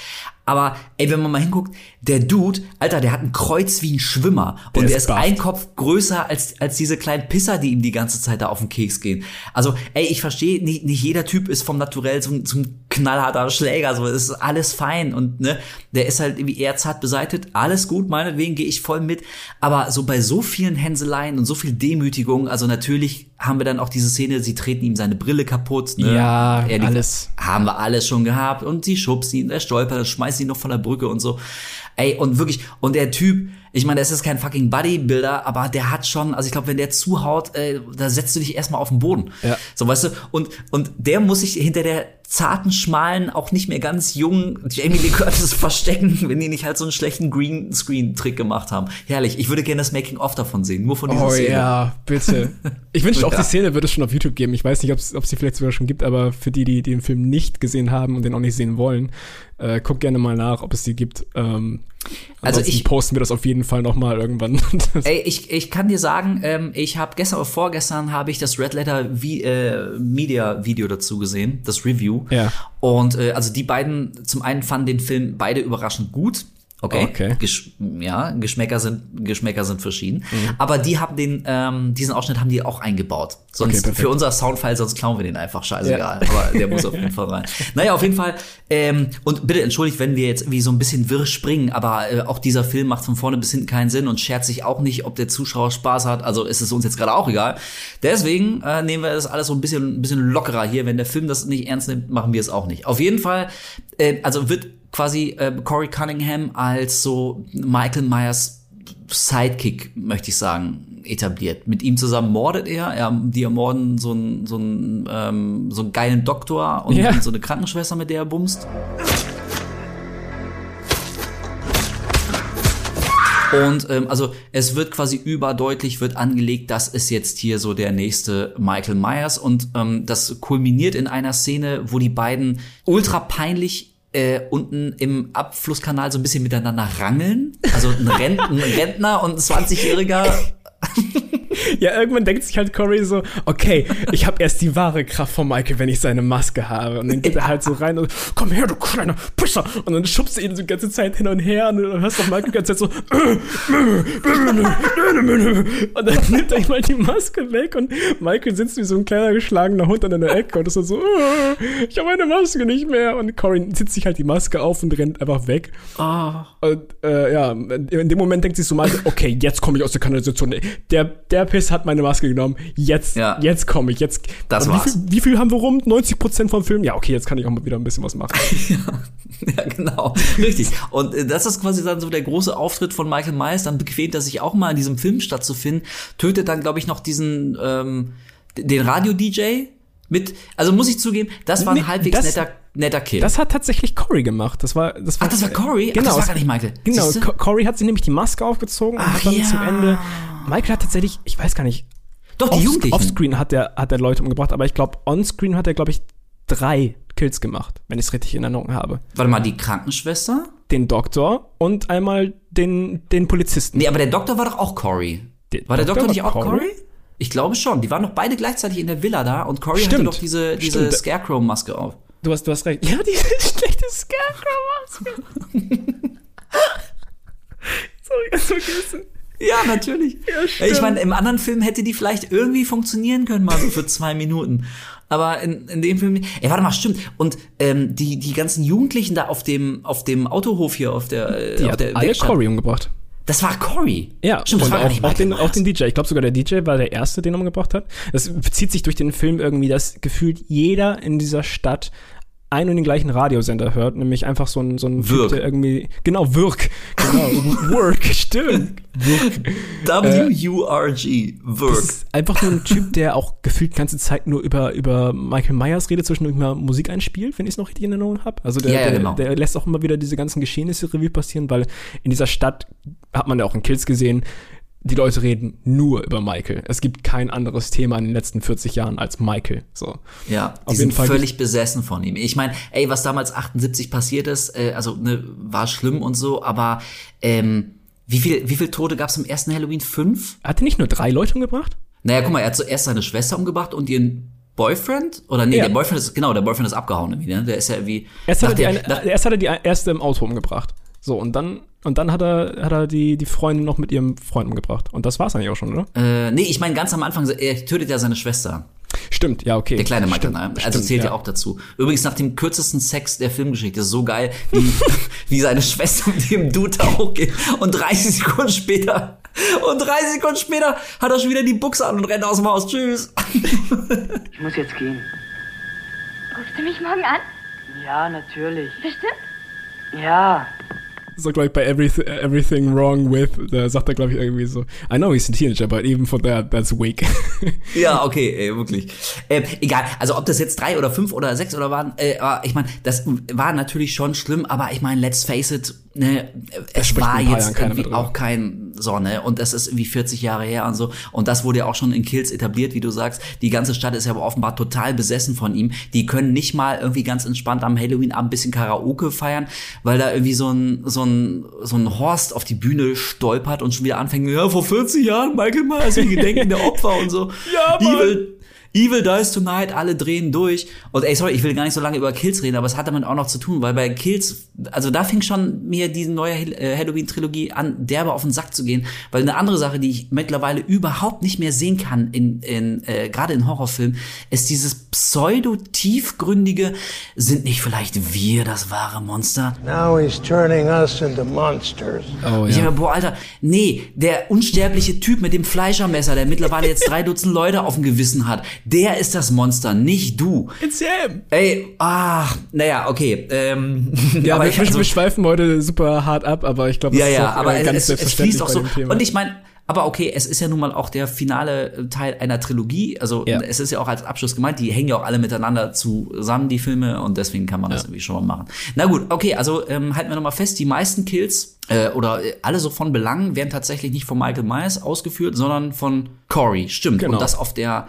Aber ey, wenn man mal hinguckt, der Dude, Alter, der hat ein Kreuz wie ein Schwimmer. Der und ist der ist buff. ein Kopf größer als, als diese kleinen Pisser, die ihm die ganze Zeit da auf den Keks gehen. Also, ey, ich verstehe, nicht, nicht jeder Typ ist vom Naturell zum, zum knallharter Schläger. So, es ist alles fein. Und ne, der ist halt irgendwie eher zart beseitigt. Alles gut, meinetwegen gehe ich voll mit. Aber so bei so vielen Hänseleien und so viel Demütigung, also natürlich haben wir dann auch diese Szene, sie treten ihm seine Brille kaputt. Ne? Ja, Er alles. haben wir alles schon gehabt und sie schubst ihn, er stolpert, schmeißt ihn noch von der Brücke und so. Ey, und wirklich, und der Typ, ich meine, das ist kein fucking Bodybuilder, aber der hat schon, also ich glaube, wenn der zuhaut, äh, da setzt du dich erstmal auf den Boden. Ja. So, weißt du, und, und der muss sich hinter der zarten, schmalen, auch nicht mehr ganz jungen Jamie Lee Curtis [laughs] verstecken, wenn die nicht halt so einen schlechten Greenscreen-Trick gemacht haben. Herrlich, ich würde gerne das Making-of davon sehen, nur von dieser Oh Szene. ja, bitte. [laughs] Ich wünschte auch, die Szene würde es schon auf YouTube geben. Ich weiß nicht, ob es sie vielleicht sogar schon gibt, aber für die, die den Film nicht gesehen haben und den auch nicht sehen wollen, äh, guckt gerne mal nach, ob es die gibt. Ähm, Also ansonsten ich- posten wir das auf jeden Fall noch mal irgendwann. [laughs] Ey, ich, ich kann dir sagen, ähm, ich habe gestern oder vorgestern habe ich das Red Letter Vi äh, Media Video dazu gesehen, das Review. Ja. Und äh, also die beiden, zum einen fanden den Film beide überraschend gut. Okay. Okay. Gesch ja, Geschmäcker sind Geschmäcker sind verschieden. Mhm. Aber die haben den ähm, diesen Ausschnitt haben die auch eingebaut. Sonst Okay, für unser Soundfile, sonst klauen wir den einfach. Scheißegal. Ja. Aber der muss auf jeden Fall rein. [laughs] Naja, auf jeden Fall. Ähm, und bitte entschuldigt, wenn wir jetzt wie so ein bisschen wirr springen, aber äh, auch dieser Film macht von vorne bis hinten keinen Sinn und schert sich auch nicht, ob der Zuschauer Spaß hat. Also ist es uns jetzt gerade auch egal. Deswegen äh, nehmen wir das alles so ein bisschen, ein bisschen lockerer hier. Wenn der Film das nicht ernst nimmt, machen wir es auch nicht. Auf jeden Fall, äh, also wird quasi äh, Corey Cunningham als so Michael Myers Sidekick, möchte ich sagen, etabliert. Mit ihm zusammen mordet er. er die ermorden so einen, so einen, ähm, so einen geilen Doktor und, und so eine Krankenschwester, mit der er bumst. Und ähm, also es wird quasi überdeutlich wird angelegt, das ist jetzt hier so der nächste Michael Myers und ähm, das kulminiert in einer Szene, wo die beiden ultra peinlich äh, unten im Abflusskanal so ein bisschen miteinander rangeln. Also ein, Rent ein Rentner und ein 20-Jähriger [laughs] Ja, irgendwann denkt sich halt Corey so, okay, ich habe erst die wahre Kraft von Michael, wenn ich seine Maske habe. Und dann geht er halt so rein und, komm her, du kleiner Pisser. Und dann schubst du ihn so die ganze Zeit hin und her und dann hörst du Michael die ganze Zeit so, und dann nimmt er mal die Maske weg und Michael sitzt wie so ein kleiner geschlagener Hund an der Ecke und ist so, ich habe meine Maske nicht mehr. Und Corey zieht sich halt die Maske auf und rennt einfach weg. Oh. Und äh, ja, in dem Moment denkt sich so Michael, okay, jetzt komme ich aus der Kanalisation. Der, der Piss hat meine Maske genommen. Jetzt, Ja. jetzt komme ich. Jetzt. Das Und war's. Wie viel, wie viel haben wir rum? 90 Prozent vom Film? Ja, okay, jetzt kann ich auch mal wieder ein bisschen was machen. [laughs] Ja, genau. Richtig. Und äh, das ist quasi dann so der große Auftritt von Michael Myers. Dann bequemt er sich auch mal in diesem Film stattzufinden. Tötet dann, glaube ich, noch diesen, ähm, den Radio-DJ mit. Also muss ich zugeben, das war ein Nee, halbwegs netter, netter Kill. Das hat tatsächlich Corey gemacht. Das war, das war, Ach, das war Corey? Ach, Genau. das war gar nicht Michael. Genau. Corey hat sich nämlich die Maske aufgezogen und Ach, hat dann ja. zum Ende. Michael hat tatsächlich, ich weiß gar nicht, Doch, die off- Jugendlichen. Offscreen hat er, hat er Leute umgebracht, aber ich glaube, onscreen hat er, glaube ich, drei Kills gemacht, wenn ich es richtig in Erinnerung habe. Warte mal, die Krankenschwester? Den Doktor und einmal den, den Polizisten. Nee, aber der Doktor war doch auch Corey. Der war der Doktor Doktor nicht auch Corey? Corey? Ich glaube schon. Die waren doch beide gleichzeitig in der Villa da und Corey hatte doch diese, diese. Scarecrow-Maske auf. Du hast, du hast recht. [laughs] Ja, diese schlechte Scarecrow-Maske. [laughs] Sorry, ganz vergessen. [laughs] Ja, natürlich. stimmt. ich meine, im anderen Film hätte die vielleicht irgendwie funktionieren können, mal so für zwei Minuten. Aber in, in dem Film, ey, warte mal, stimmt. Und ähm, die die ganzen Jugendlichen da auf dem auf dem Autohof hier auf der Die auf hat der alle Werkstatt. Corey umgebracht. Das war Corey. Ja, stimmt. Das und war gar auch, auch, den, auch den DJ. Ich glaube sogar der DJ war der Erste, den er umgebracht hat. Das zieht sich durch den Film irgendwie, dass gefühlt jeder in dieser Stadt einen und den gleichen Radiosender hört, nämlich einfach so ein, so ein Wirk. Typ, der irgendwie, genau, Wirk, genau, [laughs] Work, stimmt, Wirk. W-U-R-G. Work. ist einfach nur ein Typ, der auch gefühlt die ganze Zeit nur über, über Michael Myers redet, zwischendurch mal Musik einspielt, wenn ich es noch richtig in Erinnerung habe. Also der, Ja, ja, der, genau. der lässt auch immer wieder diese ganzen Geschehnisse Revue passieren, weil in dieser Stadt hat man ja auch in Kills gesehen, die Leute reden nur über Michael. Es gibt kein anderes Thema in den letzten 40 Jahren als Michael. So. Ja, die Auf sind jeden Fall völlig besessen von ihm. Ich meine, ey, was damals 78 passiert ist, äh, also ne, war schlimm und so, aber ähm, wie viel, wie viel Tote gab es im ersten Halloween? Fünf? Hat er nicht nur drei Leute umgebracht? Naja, guck mal, er hat zuerst seine Schwester umgebracht und ihren Boyfriend? Oder nee, Ja. der Boyfriend ist, genau, der Boyfriend ist abgehauen irgendwie, ne? Der ist ja irgendwie. Erst hat, er die, eine, erst hat er die erste im Auto umgebracht. So, und dann, und dann hat er, hat er die, die Freundin noch mit ihrem Freund umgebracht. Und das war's eigentlich auch schon, oder? äh, nee, ich meine ganz am Anfang, er tötet ja seine Schwester. Stimmt, ja, okay. Der kleine Michael, Stimmt, ne? also stimmt, zählt ja. auch dazu. Übrigens nach dem kürzesten Sex der Filmgeschichte. So geil, wie, [laughs] wie seine Schwester mit dem Dude da hochgeht. Und 30 Sekunden später, und 30 Sekunden später hat er schon wieder die Buchse an und rennt aus dem Haus. Tschüss. Ich muss jetzt gehen. Rufst du mich morgen an? Ja, natürlich. Bestimmt. Ja. [laughs] So, glaube ich, bei everything, everything Wrong With, da sagt er, glaube ich, irgendwie so, I know he's a teenager, but even for that, that's weak. [laughs] Ja, okay, ey, wirklich. Ähm, egal, also ob das jetzt drei oder fünf oder sechs oder waren, äh, ich meine, das war natürlich schon schlimm, aber ich meine, let's face it, ne, es war jetzt irgendwie auch kein so, ne, und das ist irgendwie 40 Jahre her und so, und das wurde ja auch schon in Kills etabliert, wie du sagst, die ganze Stadt ist ja aber offenbar total besessen von ihm, die können nicht mal irgendwie ganz entspannt am Halloween-Abend ein bisschen Karaoke feiern, weil da irgendwie so ein, so ein, so ein Horst auf die Bühne stolpert und schon wieder anfängt, ja, vor 40 Jahren, Michael Myers, wie Gedenken der Opfer und so. [laughs] Ja, Mann. Evil, Evil Dies Tonight, alle drehen durch. Und ey, sorry, ich will gar nicht so lange über Kills reden, aber es hat damit auch noch zu tun, weil bei Kills, also da fing schon mir diese neue äh, Halloween-Trilogie an, derbe auf den Sack zu gehen. Weil eine andere Sache, die ich mittlerweile überhaupt nicht mehr sehen kann, in, in äh, gerade in Horrorfilmen, ist dieses pseudo-tiefgründige, sind nicht vielleicht wir das wahre Monster? Now he's turning us into monsters. Oh, Ich denke mir, boah, Alter, nee, der unsterbliche Typ mit dem Fleischermesser, der mittlerweile jetzt drei Dutzend Leute auf dem Gewissen hat, der ist das Monster, nicht du. It's him! Ey, ah, naja, okay. Ähm, [laughs] Ja, aber wir, ich, also, wir schweifen heute super hart ab, aber ich glaube, ja, das ist ja, auch, aber äh, es, ganz es, es selbstverständlich fließt auch so. Und ich meine, Aber okay, es ist ja nun mal auch der finale Teil einer Trilogie. Also Ja. es ist ja auch als Abschluss gemeint, die hängen ja auch alle miteinander zusammen, die Filme, und deswegen kann man das irgendwie schon mal machen. Na gut, okay, also ähm, halten wir nochmal fest, die meisten Kills äh, oder äh, alle so von Belangen werden tatsächlich nicht von Michael Myers ausgeführt, sondern von Corey. Stimmt. Genau. Und das auf der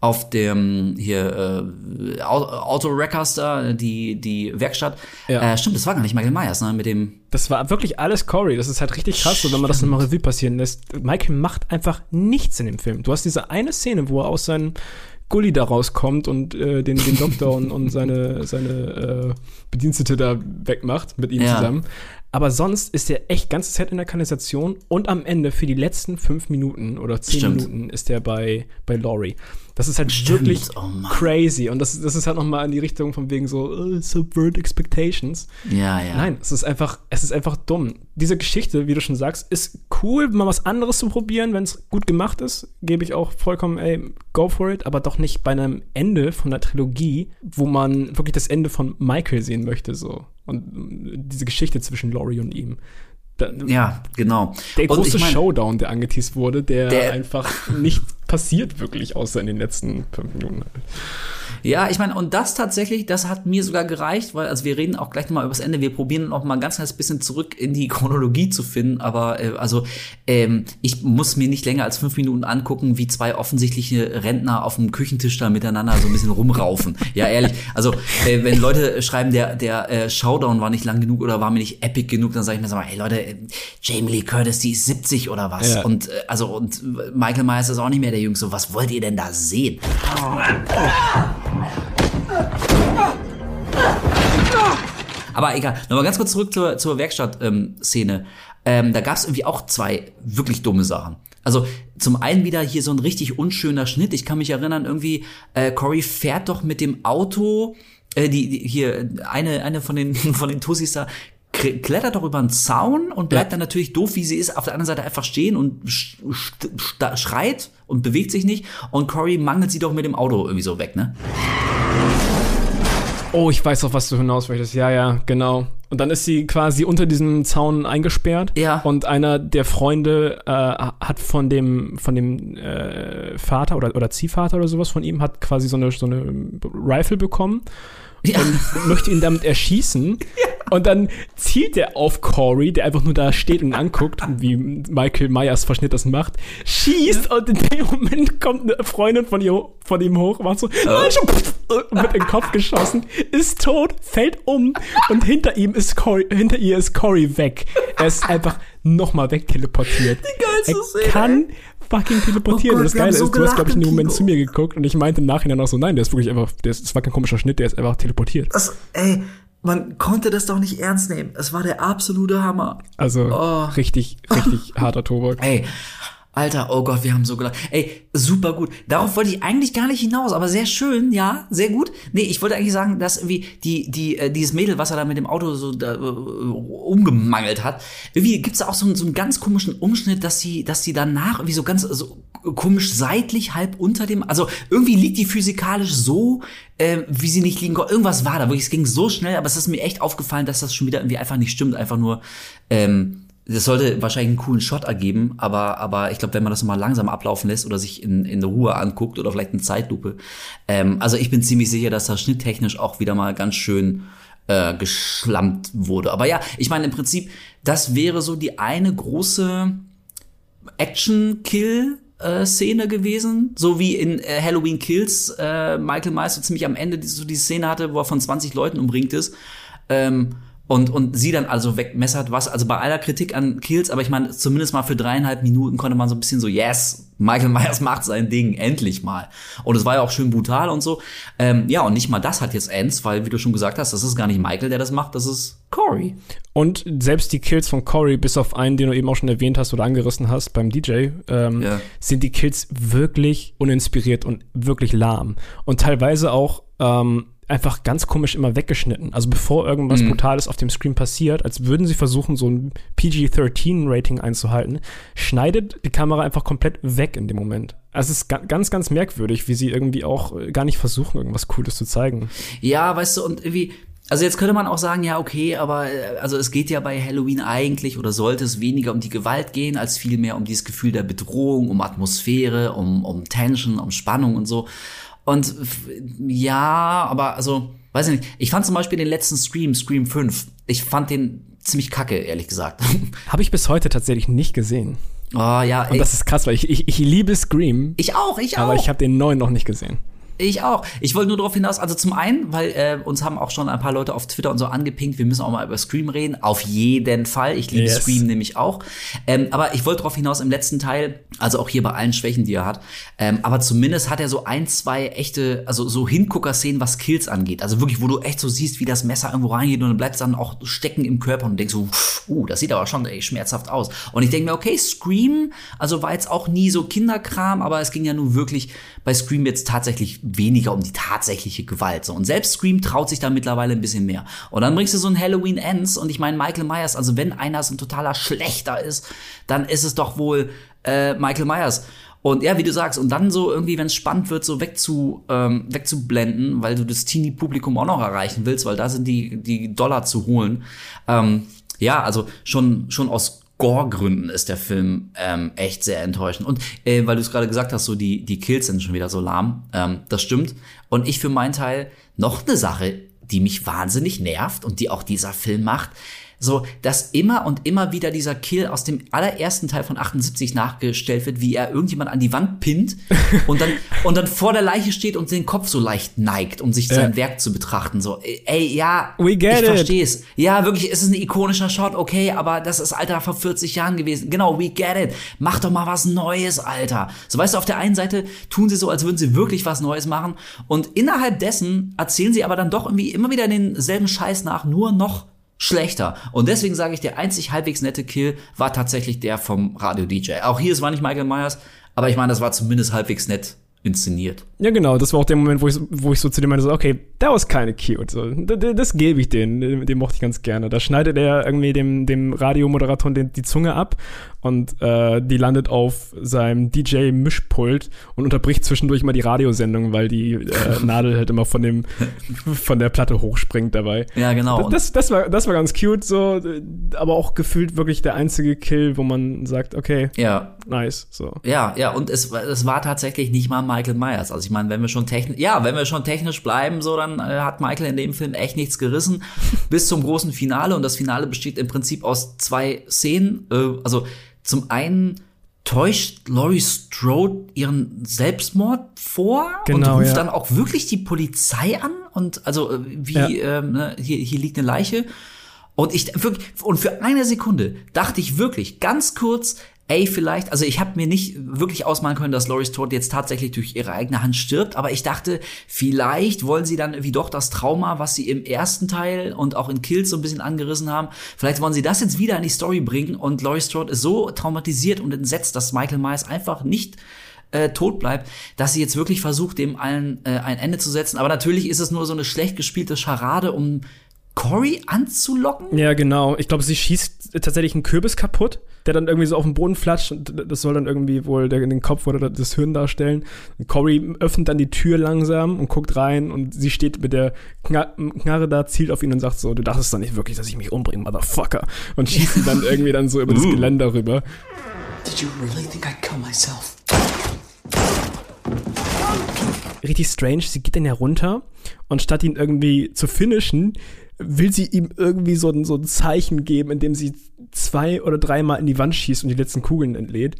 auf dem hier äh, Au- Auto da, die die Werkstatt. Ja. Äh, stimmt, das war gar nicht Michael Myers, ne? Mit dem Das war wirklich alles Corey. Das ist halt richtig krass, so, wenn man das nochmal Revue passieren lässt. Michael macht einfach nichts in dem Film. Du hast diese eine Szene, wo er aus seinem Gully da rauskommt und äh, den, den Doktor und, und seine, seine äh, Bedienstete da wegmacht mit ihm Ja. zusammen. Aber sonst ist er echt ganze Zeit in der Kanalisation und am Ende für die letzten fünf Minuten oder zehn Stimmt. Minuten ist er bei, bei Laurie. Das ist halt Stimmt. wirklich Oh crazy. Und das, das ist halt nochmal in die Richtung von wegen so, uh, subvert expectations. Ja, ja. Nein, es ist einfach, es ist einfach dumm. Diese Geschichte, wie du schon sagst, ist cool, mal was anderes zu probieren, wenn es gut gemacht ist, gebe ich auch vollkommen, ey, go for it, aber doch nicht bei einem Ende von der Trilogie, wo man wirklich das Ende von Michael sehen möchte, so. Und diese Geschichte zwischen Laurie und ihm. Da, Ja, genau. der große ich mein- Showdown, der angeteased wurde, der, Der- einfach nicht passiert wirklich, außer in den letzten fünf Minuten. Ja, ich meine, und das tatsächlich, das hat mir sogar gereicht, weil, also wir reden auch gleich nochmal übers Ende, wir probieren noch mal ein ganz kleines bisschen zurück in die [laughs] Chronologie zu finden, aber äh, also ähm, ich muss mir nicht länger als fünf Minuten angucken, wie zwei offensichtliche Rentner auf dem Küchentisch da miteinander so ein bisschen rumraufen. ja, ehrlich, also äh, wenn Leute schreiben, der, der äh, Showdown war nicht lang genug oder war mir nicht epic genug, dann sage ich mir so, hey Leute, äh, Jamie Lee Curtis, die ist 70 oder was? Ja. Und äh, also und Michael Myers ist auch nicht mehr der Jüngste. Was wollt ihr denn da sehen? Aber egal, nochmal ganz kurz zurück zur, zur Werkstatt-Szene. Ähm, da gab es irgendwie auch zwei wirklich dumme Sachen. Also zum einen wieder hier so ein richtig unschöner Schnitt. Ich kann mich erinnern, irgendwie, äh, Corey fährt doch mit dem Auto, äh, die, die hier, eine, eine von den, [laughs] von den Tussis da, klettert doch über einen Zaun und bleibt dann natürlich doof, wie sie ist, auf der anderen Seite einfach stehen und sch sch sch schreit und bewegt sich nicht. Und Corey mangelt sie doch mit dem Auto irgendwie so weg, ne? Oh, ich weiß auf was du hinaus möchtest. Ja, ja, genau. Und dann ist sie quasi unter diesem Zaun eingesperrt. Ja. Und einer der Freunde äh, hat von dem von dem äh, Vater oder oder Ziehvater oder sowas von ihm hat quasi so eine so eine Rifle bekommen Ja. und möchte ihn damit erschießen. [laughs] Und dann zielt er auf Corey, der einfach nur da steht und anguckt, wie Michael Myers Verschnitt das macht, schießt und in dem Moment kommt eine Freundin von, ihr, von ihm hoch, macht so, wird in den Kopf geschossen, ist tot, fällt um und hinter ihm ist Corey, hinter ihr ist Corey weg. Er ist einfach nochmal wegteleportiert. Die geilste er Szene, kann fucking teleportieren. Oh Gott, und das Geile so ist, du hast, glaube ich, in dem Moment zu mir geguckt und ich meinte im Nachhinein auch so, nein, der ist wirklich einfach, der ist, das war kein komischer Schnitt, der ist einfach teleportiert. Das, ey, man konnte das doch nicht ernst nehmen. Es war der absolute Hammer. Also Oh. richtig, richtig [laughs] harter Tobak. Ey, Alter, oh Gott, wir haben so gelacht. Ey, super gut. Darauf wollte ich eigentlich gar nicht hinaus, aber sehr schön, ja, sehr gut. Nee, ich wollte eigentlich sagen, dass irgendwie die, die, äh, dieses Mädel, was er da mit dem Auto so da, äh, umgemangelt hat, irgendwie gibt's da auch so, einen- so einen ganz komischen Umschnitt, dass sie, dass sie danach irgendwie so ganz so komisch seitlich halb unter dem, also irgendwie liegt die physikalisch so, äh, wie sie nicht liegen konnte. Irgendwas war da, wirklich, es ging so schnell, aber es ist mir echt aufgefallen, dass das schon wieder irgendwie einfach nicht stimmt, einfach nur, ähm, das sollte wahrscheinlich einen coolen Shot ergeben, aber, aber ich glaube, wenn man das mal langsam ablaufen lässt oder sich in, in Ruhe anguckt oder vielleicht eine Zeitlupe, ähm, also ich bin ziemlich sicher, dass das schnitttechnisch auch wieder mal ganz schön äh, geschlampt wurde. Aber ja, ich meine im Prinzip, das wäre so die eine große Action-Kill. Äh, Szene gewesen, so wie in äh, Halloween Kills äh, Michael Myers ziemlich am Ende so die Szene hatte, wo er von 20 Leuten umringt ist. Ähm, und, und sie dann also wegmessert, was, also bei aller Kritik an Kills, aber ich meine, zumindest mal für dreieinhalb Minuten konnte man so ein bisschen so, yes, Michael Myers [laughs] macht sein Ding, endlich mal. Und es war ja auch schön brutal und so. Ähm, ja, und nicht mal das hat jetzt Ends, weil, wie du schon gesagt hast, das ist gar nicht Michael, der das macht, das ist Corey. Und selbst die Kills von Corey, bis auf einen, den du eben auch schon erwähnt hast oder angerissen hast beim DJ, ähm, Ja. sind die Kills wirklich uninspiriert und wirklich lahm. Und teilweise auch ähm, einfach ganz komisch immer weggeschnitten. Also bevor irgendwas Brutales auf dem Screen passiert, als würden sie versuchen, so ein PG-13-Rating einzuhalten, schneidet die Kamera einfach komplett weg in dem Moment. Also es ist ga ganz, ganz merkwürdig, wie sie irgendwie auch äh, gar nicht versuchen, irgendwas Cooles zu zeigen. Ja, weißt du, und irgendwie, Also jetzt könnte man auch sagen, ja, okay, aber äh, also es geht ja bei Halloween eigentlich oder sollte es weniger um die Gewalt gehen, als vielmehr um dieses Gefühl der Bedrohung, um Atmosphäre, um, um Tension, um Spannung und so. Und ja, aber also, weiß ich nicht, ich fand zum Beispiel den letzten Scream, Scream 5, ich fand den ziemlich kacke, ehrlich gesagt. [laughs] Habe ich bis heute tatsächlich nicht gesehen. oh ja, Und ey, das ist krass, weil ich, ich, ich liebe Scream, ich auch, ich auch. aber ich habe den neuen noch nicht gesehen. Ich auch. Ich wollte nur darauf hinaus, also zum einen, weil äh, uns haben auch schon ein paar Leute auf Twitter und so angepinkt, wir müssen auch mal über Scream reden. Auf jeden Fall. Ich liebe Yes. Scream nämlich auch. Ähm, aber ich wollte darauf hinaus im letzten Teil, also auch hier bei allen Schwächen, die er hat, ähm, aber zumindest hat er so ein, zwei echte, also so Hingucker-Szenen, was Kills angeht. Also wirklich, wo du echt so siehst, wie das Messer irgendwo reingeht und dann bleibt es dann auch stecken im Körper und denkst so, uh, das sieht aber schon ey, schmerzhaft aus. Und ich denke mir, okay, Scream, also war jetzt auch nie so Kinderkram, aber es ging ja nun wirklich bei Scream jetzt tatsächlich weniger um die tatsächliche Gewalt. So. Und selbst Scream traut sich da mittlerweile ein bisschen mehr. Und dann bringst du so ein Halloween Ends und ich meine, Michael Myers, also wenn einer so ein totaler Schlechter ist, dann ist es doch wohl äh, Michael Myers. Und ja, wie du sagst, und dann so irgendwie, wenn es spannend wird, so wegzu, ähm, wegzublenden, weil du das Teenie-Publikum auch noch erreichen willst, weil da sind die, die Dollar zu holen. Ähm, ja, also schon, schon aus Gore-Gründen ist der Film ähm, echt sehr enttäuschend. Und äh, weil du es gerade gesagt hast, so die, die Kills sind schon wieder so lahm. Ähm, das stimmt. Und ich für meinen Teil noch eine Sache, die mich wahnsinnig nervt und die auch dieser Film macht. So, dass immer und immer wieder dieser Kill aus dem allerersten Teil von 78 nachgestellt wird, wie er irgendjemand an die Wand pinnt [laughs] und dann, und dann vor der Leiche steht und den Kopf so leicht neigt, um sich sein Werk zu betrachten. So, ey, ja, We get ich es. Ja, wirklich, es ist ein ikonischer Shot, okay, aber das ist, Alter, vor 40 Jahren gewesen. Genau, we get it. Mach doch mal was Neues, Alter. So, weißt du, auf der einen Seite tun sie so, als würden sie wirklich was Neues machen und innerhalb dessen erzählen sie aber dann doch irgendwie immer wieder denselben Scheiß nach, nur noch schlechter. Und deswegen sage ich, der einzig halbwegs nette Kill war tatsächlich der vom Radio-DJ. Auch hier, es war nicht Michael Myers, aber ich meine, das war zumindest halbwegs nett inszeniert. Ja, genau, das war auch der Moment, wo ich, wo ich so zu dem meinte, so, okay, that was kinda cute. So, das, gebe ich denen, den, den mochte ich ganz gerne. Da schneidet er irgendwie dem, dem Radiomoderator den, die Zunge ab und äh, die landet auf seinem DJ-Mischpult und unterbricht zwischendurch mal die Radiosendung, weil die äh, [laughs] Nadel halt immer von dem von der Platte hochspringt dabei. Ja, genau. Das, das, war, das war ganz cute, so, aber auch gefühlt wirklich der einzige Kill, wo man sagt, okay, ja, nice. So. Ja, ja, und es, es war tatsächlich nicht mal Michael Myers. Also ich meine, wenn wir schon technisch, ja, wenn wir schon technisch bleiben, so, dann äh, hat Michael in dem Film echt nichts gerissen [laughs] bis zum großen Finale. Und das Finale besteht im Prinzip aus zwei Szenen. Äh, also zum einen täuscht Laurie Strode ihren Selbstmord vor Genau, und ruft ja. dann auch wirklich die Polizei an und also äh, wie Ja. ähm, ne, hier, hier liegt eine Leiche und ich wirklich und für eine Sekunde dachte ich wirklich ganz kurz, ey, vielleicht, also ich habe mir nicht wirklich ausmalen können, dass Laurie Strode jetzt tatsächlich durch ihre eigene Hand stirbt, aber ich dachte, vielleicht wollen sie dann irgendwie doch das Trauma, was sie im ersten Teil und auch in Kills so ein bisschen angerissen haben, vielleicht wollen sie das jetzt wieder in die Story bringen und Laurie Strode ist so traumatisiert und entsetzt, dass Michael Myers einfach nicht äh, tot bleibt, dass sie jetzt wirklich versucht, dem allen äh, ein Ende zu setzen. Aber natürlich ist es nur so eine schlecht gespielte Scharade, um Cory anzulocken. Ja, genau. Ich glaube, sie schießt tatsächlich einen Kürbis kaputt, der dann irgendwie so auf den Boden flatscht und das soll dann irgendwie wohl der, den Kopf oder das Hirn darstellen. Und Cory öffnet dann die Tür langsam und guckt rein und sie steht mit der Kna Knarre da, zielt auf ihn und sagt so, du dachtest doch nicht wirklich, dass ich mich umbringe, Motherfucker. Und schießt ihn dann irgendwie dann so über das Geländer rüber. Did you really think I'd kill myself? Richtig strange, sie geht dann ja runter und statt ihn irgendwie zu finishen, will sie ihm irgendwie so ein, so ein Zeichen geben, indem sie zwei oder dreimal in die Wand schießt und die letzten Kugeln entlädt.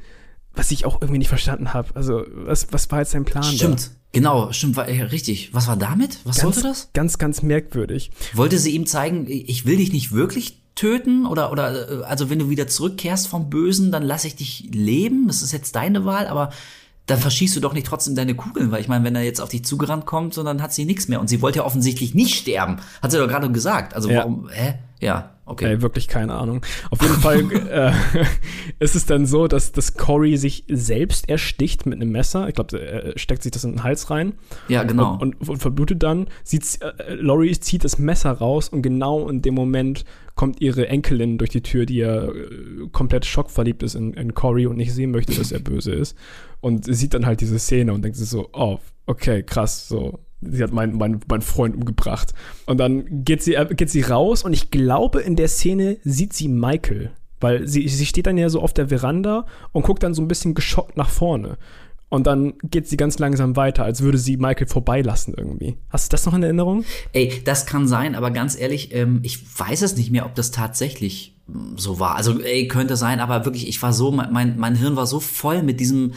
Was ich auch irgendwie nicht verstanden habe. Also, was, was war jetzt sein Plan? Stimmt. Genau, stimmt, war, ja, richtig. Was war damit? Was Da? Ganz, sollte das? Ganz, ganz merkwürdig. Wollte sie ihm zeigen, ich will dich nicht wirklich töten oder oder äh, also wenn du wieder zurückkehrst vom Bösen, dann lass ich dich leben. Das ist jetzt deine Wahl, aber dann verschießt du doch nicht trotzdem deine Kugeln, weil ich meine, wenn er jetzt auf dich zugerannt kommt, so, dann hat sie nichts mehr und sie wollte ja offensichtlich nicht sterben, hat sie doch gerade gesagt. Also Ja. warum? Hä? Ja, okay. Ey, wirklich keine Ahnung. Auf jeden Fall [laughs] äh, [laughs] ist es dann so, dass, dass Cory sich selbst ersticht mit einem Messer. Ich glaube, er steckt sich das in den Hals rein. Ja, genau. Und, und, und verblutet dann. Sie, z- äh, Laurie zieht das Messer raus und genau in dem Moment kommt ihre Enkelin durch die Tür, die ja äh, komplett schockverliebt ist in, in Cory und nicht sehen möchte, dass er [laughs] böse ist. Und sie sieht dann halt diese Szene und denkt sich so, oh, okay, krass, so. Sie hat meinen mein, mein Freund umgebracht. Und dann geht sie, geht sie raus und ich glaube, in der Szene sieht sie Michael. Weil sie, sie steht dann ja so auf der Veranda und guckt dann so ein bisschen geschockt nach vorne. Und dann geht sie ganz langsam weiter, als würde sie Michael vorbeilassen irgendwie. Hast du das noch in Erinnerung? Ey, das kann sein, aber ganz ehrlich, ähm, ich weiß es nicht mehr, ob das tatsächlich mm, so war. Also, ey, könnte sein, aber wirklich, ich war so, mein, mein Hirn war so voll mit diesem,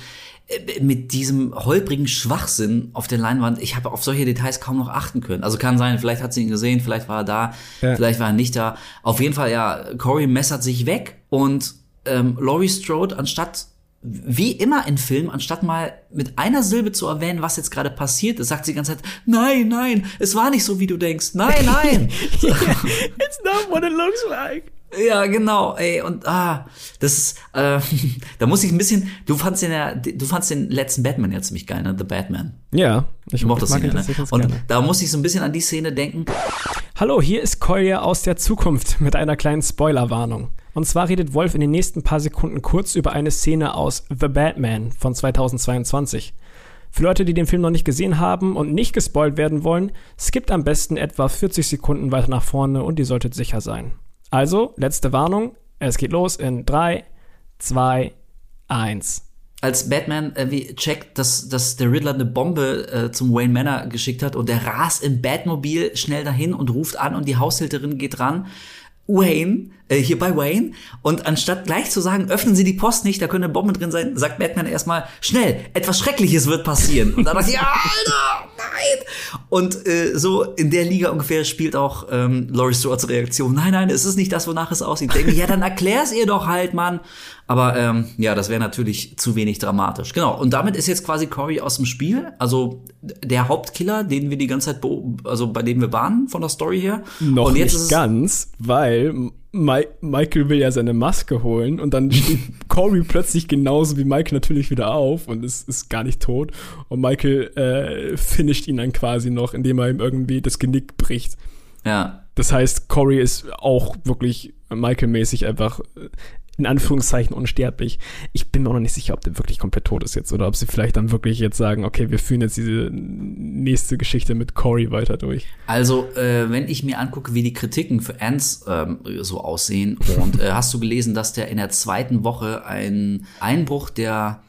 mit diesem holprigen Schwachsinn auf der Leinwand. Ich habe auf solche Details kaum noch achten können. Also kann sein, vielleicht hat sie ihn gesehen, vielleicht war er da, Ja. vielleicht war er nicht da. Auf jeden Fall, ja, Corey messert sich weg und ähm, Laurie Strode, anstatt wie immer in Filmen, anstatt mal mit einer Silbe zu erwähnen, was jetzt gerade passiert ist, sagt sie die ganze Zeit, nein, nein, es war nicht so, wie du denkst. Nein, nein. [laughs] It's not what it looks like. Ja, genau, ey, und ah, das ist, äh, [laughs] da muss ich ein bisschen, du fandst den ja, du fandst den letzten Batman ja ziemlich geil, ne? The Batman. Ja, ich mochte das ja, ihn ne? Und gerne. da muss ich so ein bisschen an die Szene denken. Hallo, hier ist Kolja aus der Zukunft mit einer kleinen Spoilerwarnung. Und zwar redet Wolf in den nächsten paar Sekunden kurz über eine Szene aus The Batman von 2022. Für Leute, die den Film noch nicht gesehen haben und nicht gespoilt werden wollen, skippt am besten etwa 40 Sekunden weiter nach vorne und ihr solltet sicher sein. Also, letzte Warnung, es geht los in 3, 2, 1. als Batman äh, wie checkt, dass, dass der Riddler eine Bombe äh, zum Wayne Manor geschickt hat und der rast im Batmobil schnell dahin und ruft an und die Haushälterin geht ran. Wayne, äh, hier bei Wayne, und anstatt gleich zu sagen, öffnen Sie die Post nicht, da könnte eine Bombe drin sein, sagt Batman erstmal, schnell, etwas Schreckliches wird passieren. Und dann ich, [laughs] ja, Alter, nein! Und äh, so in der Liga ungefähr spielt auch ähm, Laurie Stewarts Reaktion, nein, nein, es ist nicht das, wonach es aussieht. Ich denke, ja, dann erklär's ihr doch halt, Mann. Aber ähm, ja, das wäre natürlich zu wenig dramatisch. Genau. Und damit ist jetzt quasi Corey aus dem Spiel. Also der Hauptkiller, den wir die ganze Zeit, also bei dem wir waren von der Story her. Noch und jetzt nicht ganz, weil Mi Michael will ja seine Maske holen und dann steht [laughs] Corey plötzlich genauso wie Michael natürlich wieder auf und ist, ist gar nicht tot. Und Michael äh, finisht ihn dann quasi noch, indem er ihm irgendwie das Genick bricht. Ja. Das heißt, Corey ist auch wirklich Michael-mäßig einfach äh, in Anführungszeichen unsterblich. Ich bin mir auch noch nicht sicher, ob der wirklich komplett tot ist jetzt oder ob sie vielleicht dann wirklich jetzt sagen, okay, wir führen jetzt diese nächste Geschichte mit Corey weiter durch. Also, äh, wenn ich mir angucke, wie die Kritiken für Ants ähm, so aussehen, und äh, [laughs] hast du gelesen, dass der in der zweiten Woche einen Einbruch der,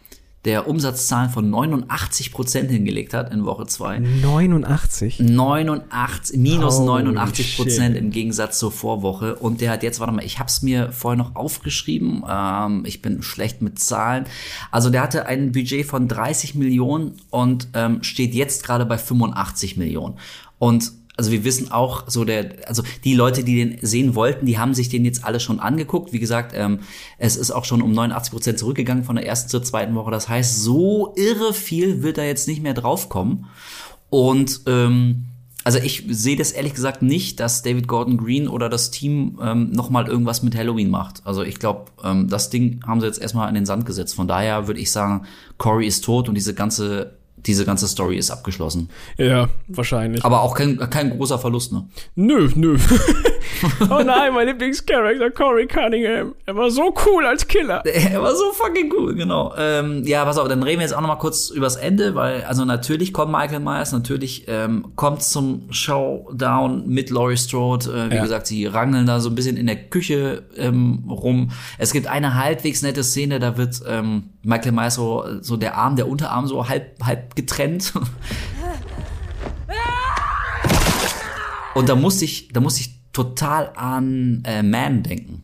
der Umsatzzahlen von 89 Prozent hingelegt hat in Woche zwei 89? 89, minus Holy 89 Prozent im Gegensatz zur Vorwoche. Und der hat jetzt, warte mal, ich habe es mir vorher noch aufgeschrieben. Ähm, ich bin schlecht mit Zahlen. Also der hatte ein Budget von 30 Millionen und ähm, steht jetzt gerade bei 85 Millionen. Und also wir wissen auch so der, also die Leute, die den sehen wollten, die haben sich den jetzt alle schon angeguckt. Wie gesagt, ähm, es ist auch schon um 89 Prozent zurückgegangen von der ersten zur zweiten Woche. Das heißt, so irre viel wird da jetzt nicht mehr draufkommen. Und ähm, also ich sehe das ehrlich gesagt nicht, dass David Gordon Green oder das Team ähm, noch mal irgendwas mit Halloween macht. Also ich glaube, ähm, das Ding haben sie jetzt erstmal in den Sand gesetzt. Von daher würde ich sagen, Corey ist tot und diese ganze diese ganze Story ist abgeschlossen. Ja, wahrscheinlich. Aber auch kein, kein großer Verlust, ne? Nö, nö. [laughs] [laughs] oh nein, mein Lieblingscharakter Corey Cunningham. Er war so cool als Killer. [laughs] Er war so fucking cool, genau. Ähm, ja, pass auf, dann reden wir jetzt auch noch mal kurz übers Ende, weil also natürlich kommt Michael Myers, natürlich ähm, kommt zum Showdown mit Laurie Strode. Äh, wie Ja. gesagt, sie rangeln da so ein bisschen in der Küche ähm, rum. Es gibt eine halbwegs nette Szene, da wird ähm, Michael Myers so, so der Arm, der Unterarm so halb, halb getrennt. [laughs] Und da musste ich, da musste ich total an äh, Man denken.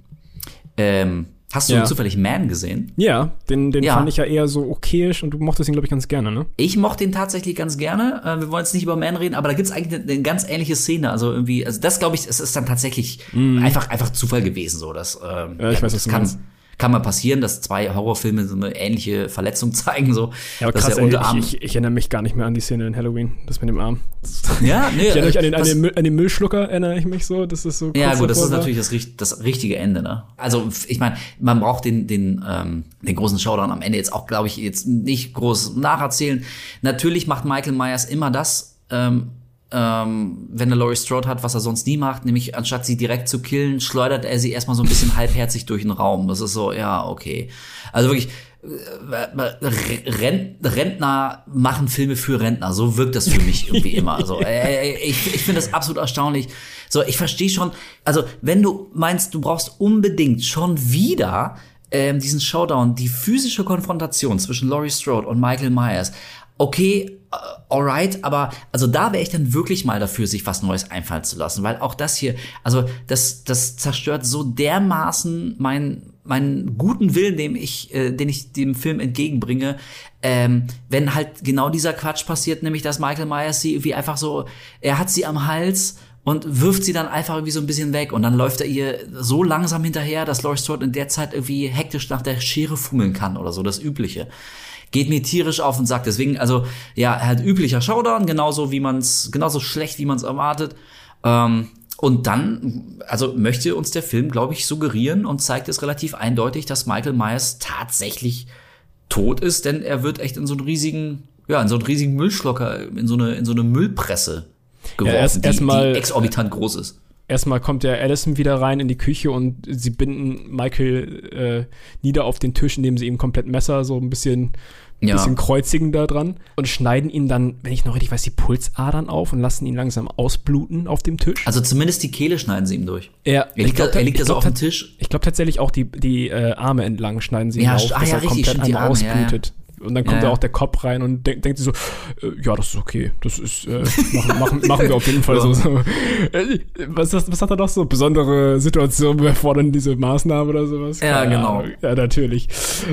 Ähm, hast du Ja. zufällig Man gesehen? Ja, den, den Ja. fand ich ja eher so okayisch und du mochtest ihn, glaube ich, ganz gerne, ne? Ich mochte ihn tatsächlich ganz gerne. Äh, wir wollen jetzt nicht über Man reden, aber da gibt's eigentlich eine, eine ganz ähnliche Szene. Also irgendwie, also das glaube ich, es ist dann tatsächlich einfach einfach Zufall gewesen, so dass ähm. Ja, ich weiß, was das du kann meinst. Kann mal passieren, dass zwei Horrorfilme so eine ähnliche Verletzung [laughs] zeigen, so Ja, aber dass krass, der Unterarm. ich, ich, ich erinnere mich gar nicht mehr an die Szene in Halloween, das mit dem Arm. ja, [laughs] nee, Ich erinnere mich an den, an, den, Müll, an den Müllschlucker, erinnere ich mich so, das ist so Ja, gut, das ist natürlich das, das richtige Ende, ne? Also, ich meine, man braucht den, den, ähm, den großen Showdown am Ende jetzt auch, glaube ich, jetzt nicht groß nacherzählen. Natürlich macht Michael Myers immer das, ähm, äh, ähm, wenn er Laurie Strode hat, was er sonst nie macht, nämlich anstatt sie direkt zu killen, schleudert er sie erstmal so ein bisschen [laughs] halbherzig durch den Raum. Das ist so, ja, okay. Also wirklich, äh, Rent, Rentner machen Filme für Rentner. So wirkt das für mich irgendwie immer. So, [laughs] äh, ich ich finde das absolut erstaunlich. So, ich verstehe schon. Also, wenn du meinst, du brauchst unbedingt schon wieder ähm, diesen Showdown, die physische Konfrontation zwischen Laurie Strode und Michael Myers. Okay, äh, alright, aber also da wäre ich dann wirklich mal dafür, sich was Neues einfallen zu lassen, weil auch das hier, also das, das zerstört so dermaßen mein meinen guten Willen, dem ich, äh, den ich dem Film entgegenbringe, ähm, wenn halt genau dieser Quatsch passiert, nämlich dass Michael Myers sie irgendwie einfach so, er hat sie am Hals und wirft sie dann einfach irgendwie so ein bisschen weg und dann läuft er ihr so langsam hinterher, dass Laurie Strode in der Zeit irgendwie hektisch nach der Schere fummeln kann oder so, das Übliche. Geht mir tierisch auf und sagt deswegen, also ja, halt üblicher Showdown, genauso wie man's, genauso schlecht, wie man's erwartet. Ähm, und dann, also möchte uns der Film, glaube ich, suggerieren und zeigt es relativ eindeutig, dass Michael Myers tatsächlich tot ist, denn er wird echt in so einen riesigen, ja, in so einen riesigen Müllschlocker, in so eine, in so eine Müllpresse geworfen, Ja, erst- die, erst mal- die exorbitant groß ist. Erstmal kommt der Allison wieder rein in die Küche und sie binden Michael äh, nieder auf den Tisch, indem sie ihm komplett Messer so ein bisschen, Ja. bisschen kreuzigen da dran und schneiden ihn dann, wenn ich noch richtig weiß, die Pulsadern auf und lassen ihn langsam ausbluten auf dem Tisch. Also zumindest die Kehle schneiden sie ihm durch. er, Er liegt, glaub, da, er liegt ich da so glaub, auf dem Tisch. Ich glaube tatsächlich auch die, die äh, Arme entlang schneiden sie Ja, ihm auf, ah, dass ja, er richtig, komplett einmal ja, ja. ausblutet. Und dann kommt Ja, da ja. auch der Kopf rein und denkt, denkt sie so, äh, ja, das ist okay. Das ist, äh, machen, machen, machen wir auf jeden Fall [laughs] so. so. Äh, was, was, was hat er noch so? Besondere Situationen erfordern diese Maßnahme oder sowas? Ja, Keine genau. Ahnung. Ja, natürlich.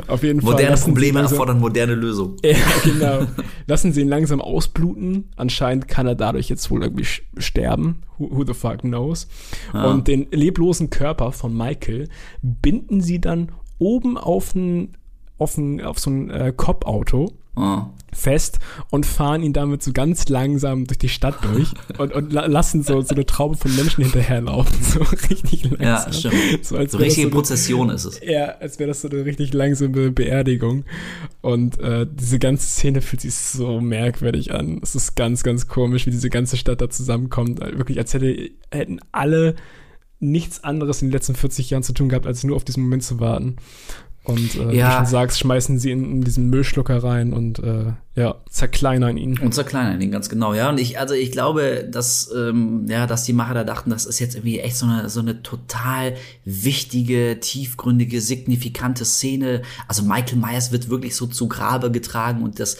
Auf jeden Fall. Moderne lassen sie Probleme langsam- erfordern moderne Lösungen. [laughs] ja, genau. Lassen sie ihn langsam ausbluten. Anscheinend kann er dadurch jetzt wohl irgendwie sterben. Who, who the fuck knows? Und den leblosen Körper von Michael binden sie dann oben auf ein, auf ein, auf so ein äh, Cop-Auto Ah. fest und fahren ihn damit so ganz langsam durch die Stadt durch [laughs] und, und la lassen so, so eine Traube von Menschen hinterherlaufen. [laughs] So richtig langsam. Ja, stimmt. So, als So richtige so eine- Prozession ist es. ja, als wäre das so eine richtig langsame Beerdigung. Und äh, diese ganze Szene fühlt sich so merkwürdig an. Es ist ganz, ganz komisch, wie diese ganze Stadt da zusammenkommt. Also Wirklich, als hätte, hätten alle nichts anderes in den letzten 40 Jahren zu tun gehabt, als nur auf diesen Moment zu warten. Und äh, wie Ja. du schon sagst, schmeißen sie in, in diesen Müllschlucker rein und äh, ja, zerkleinern ihn. Und zerkleinern ihn ganz genau, ja. Und ich, also ich glaube, dass, ähm, ja, dass die Macher da dachten, das ist jetzt irgendwie echt so eine, so eine total wichtige, tiefgründige, signifikante Szene. Also Michael Myers wird wirklich so zu Grabe getragen und das,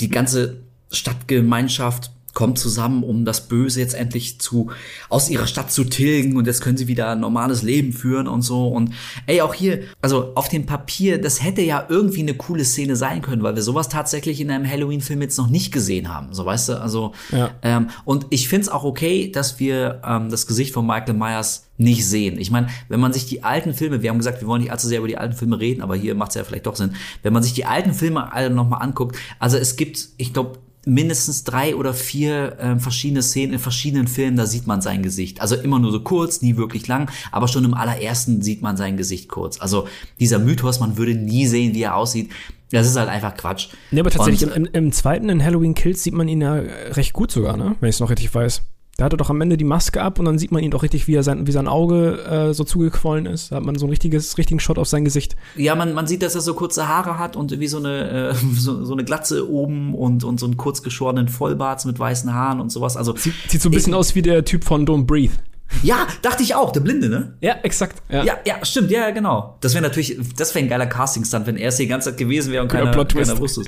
die ganze Stadtgemeinschaft kommt zusammen, um das Böse jetzt endlich zu, aus ihrer Stadt zu tilgen und jetzt können sie wieder ein normales Leben führen und so. Und ey, auch hier, also auf dem Papier, das hätte ja irgendwie eine coole Szene sein können, weil wir sowas tatsächlich in einem Halloween-Film jetzt noch nicht gesehen haben. So weißt du, also Ja. ähm, und ich find's auch okay, dass wir ähm, das Gesicht von Michael Myers nicht sehen. Ich meine, wenn man sich die alten Filme, wir haben gesagt, wir wollen nicht allzu sehr über die alten Filme reden, aber hier macht's ja vielleicht doch Sinn, wenn man sich die alten Filme alle nochmal anguckt, also es gibt, ich glaube, mindestens drei oder vier ähm, verschiedene Szenen in verschiedenen Filmen, da sieht man sein Gesicht. Also immer nur so kurz, nie wirklich lang, aber schon im allerersten sieht man sein Gesicht kurz. Also dieser Mythos, man würde nie sehen, wie er aussieht, das ist halt einfach Quatsch. Nee, aber tatsächlich, Und, im, im, zweiten, in Halloween Kills, sieht man ihn ja äh, recht gut sogar, ne? Wenn ich es noch richtig weiß. Da hat er doch am Ende die Maske ab und dann sieht man ihn doch richtig, wie er sein, wie sein Auge äh, so zugequollen ist. Da hat man so ein richtiges, richtigen Shot auf sein Gesicht. Ja, man, man sieht, dass er so kurze Haare hat und wie so eine, äh, [laughs] so, so eine Glatze oben und, und so einen kurz geschorenen Vollbart mit weißen Haaren und sowas. Also, Sieht, sieht so ein bisschen aus wie der Typ von Don't Breathe. ja, dachte ich auch, der Blinde, ne? Ja, exakt. Ja. Ja, ja, stimmt, ja, genau. Das wäre natürlich, das wäre ein geiler Casting-Stunt, wenn er es die ganze Zeit gewesen wäre und keiner, keiner wusste es.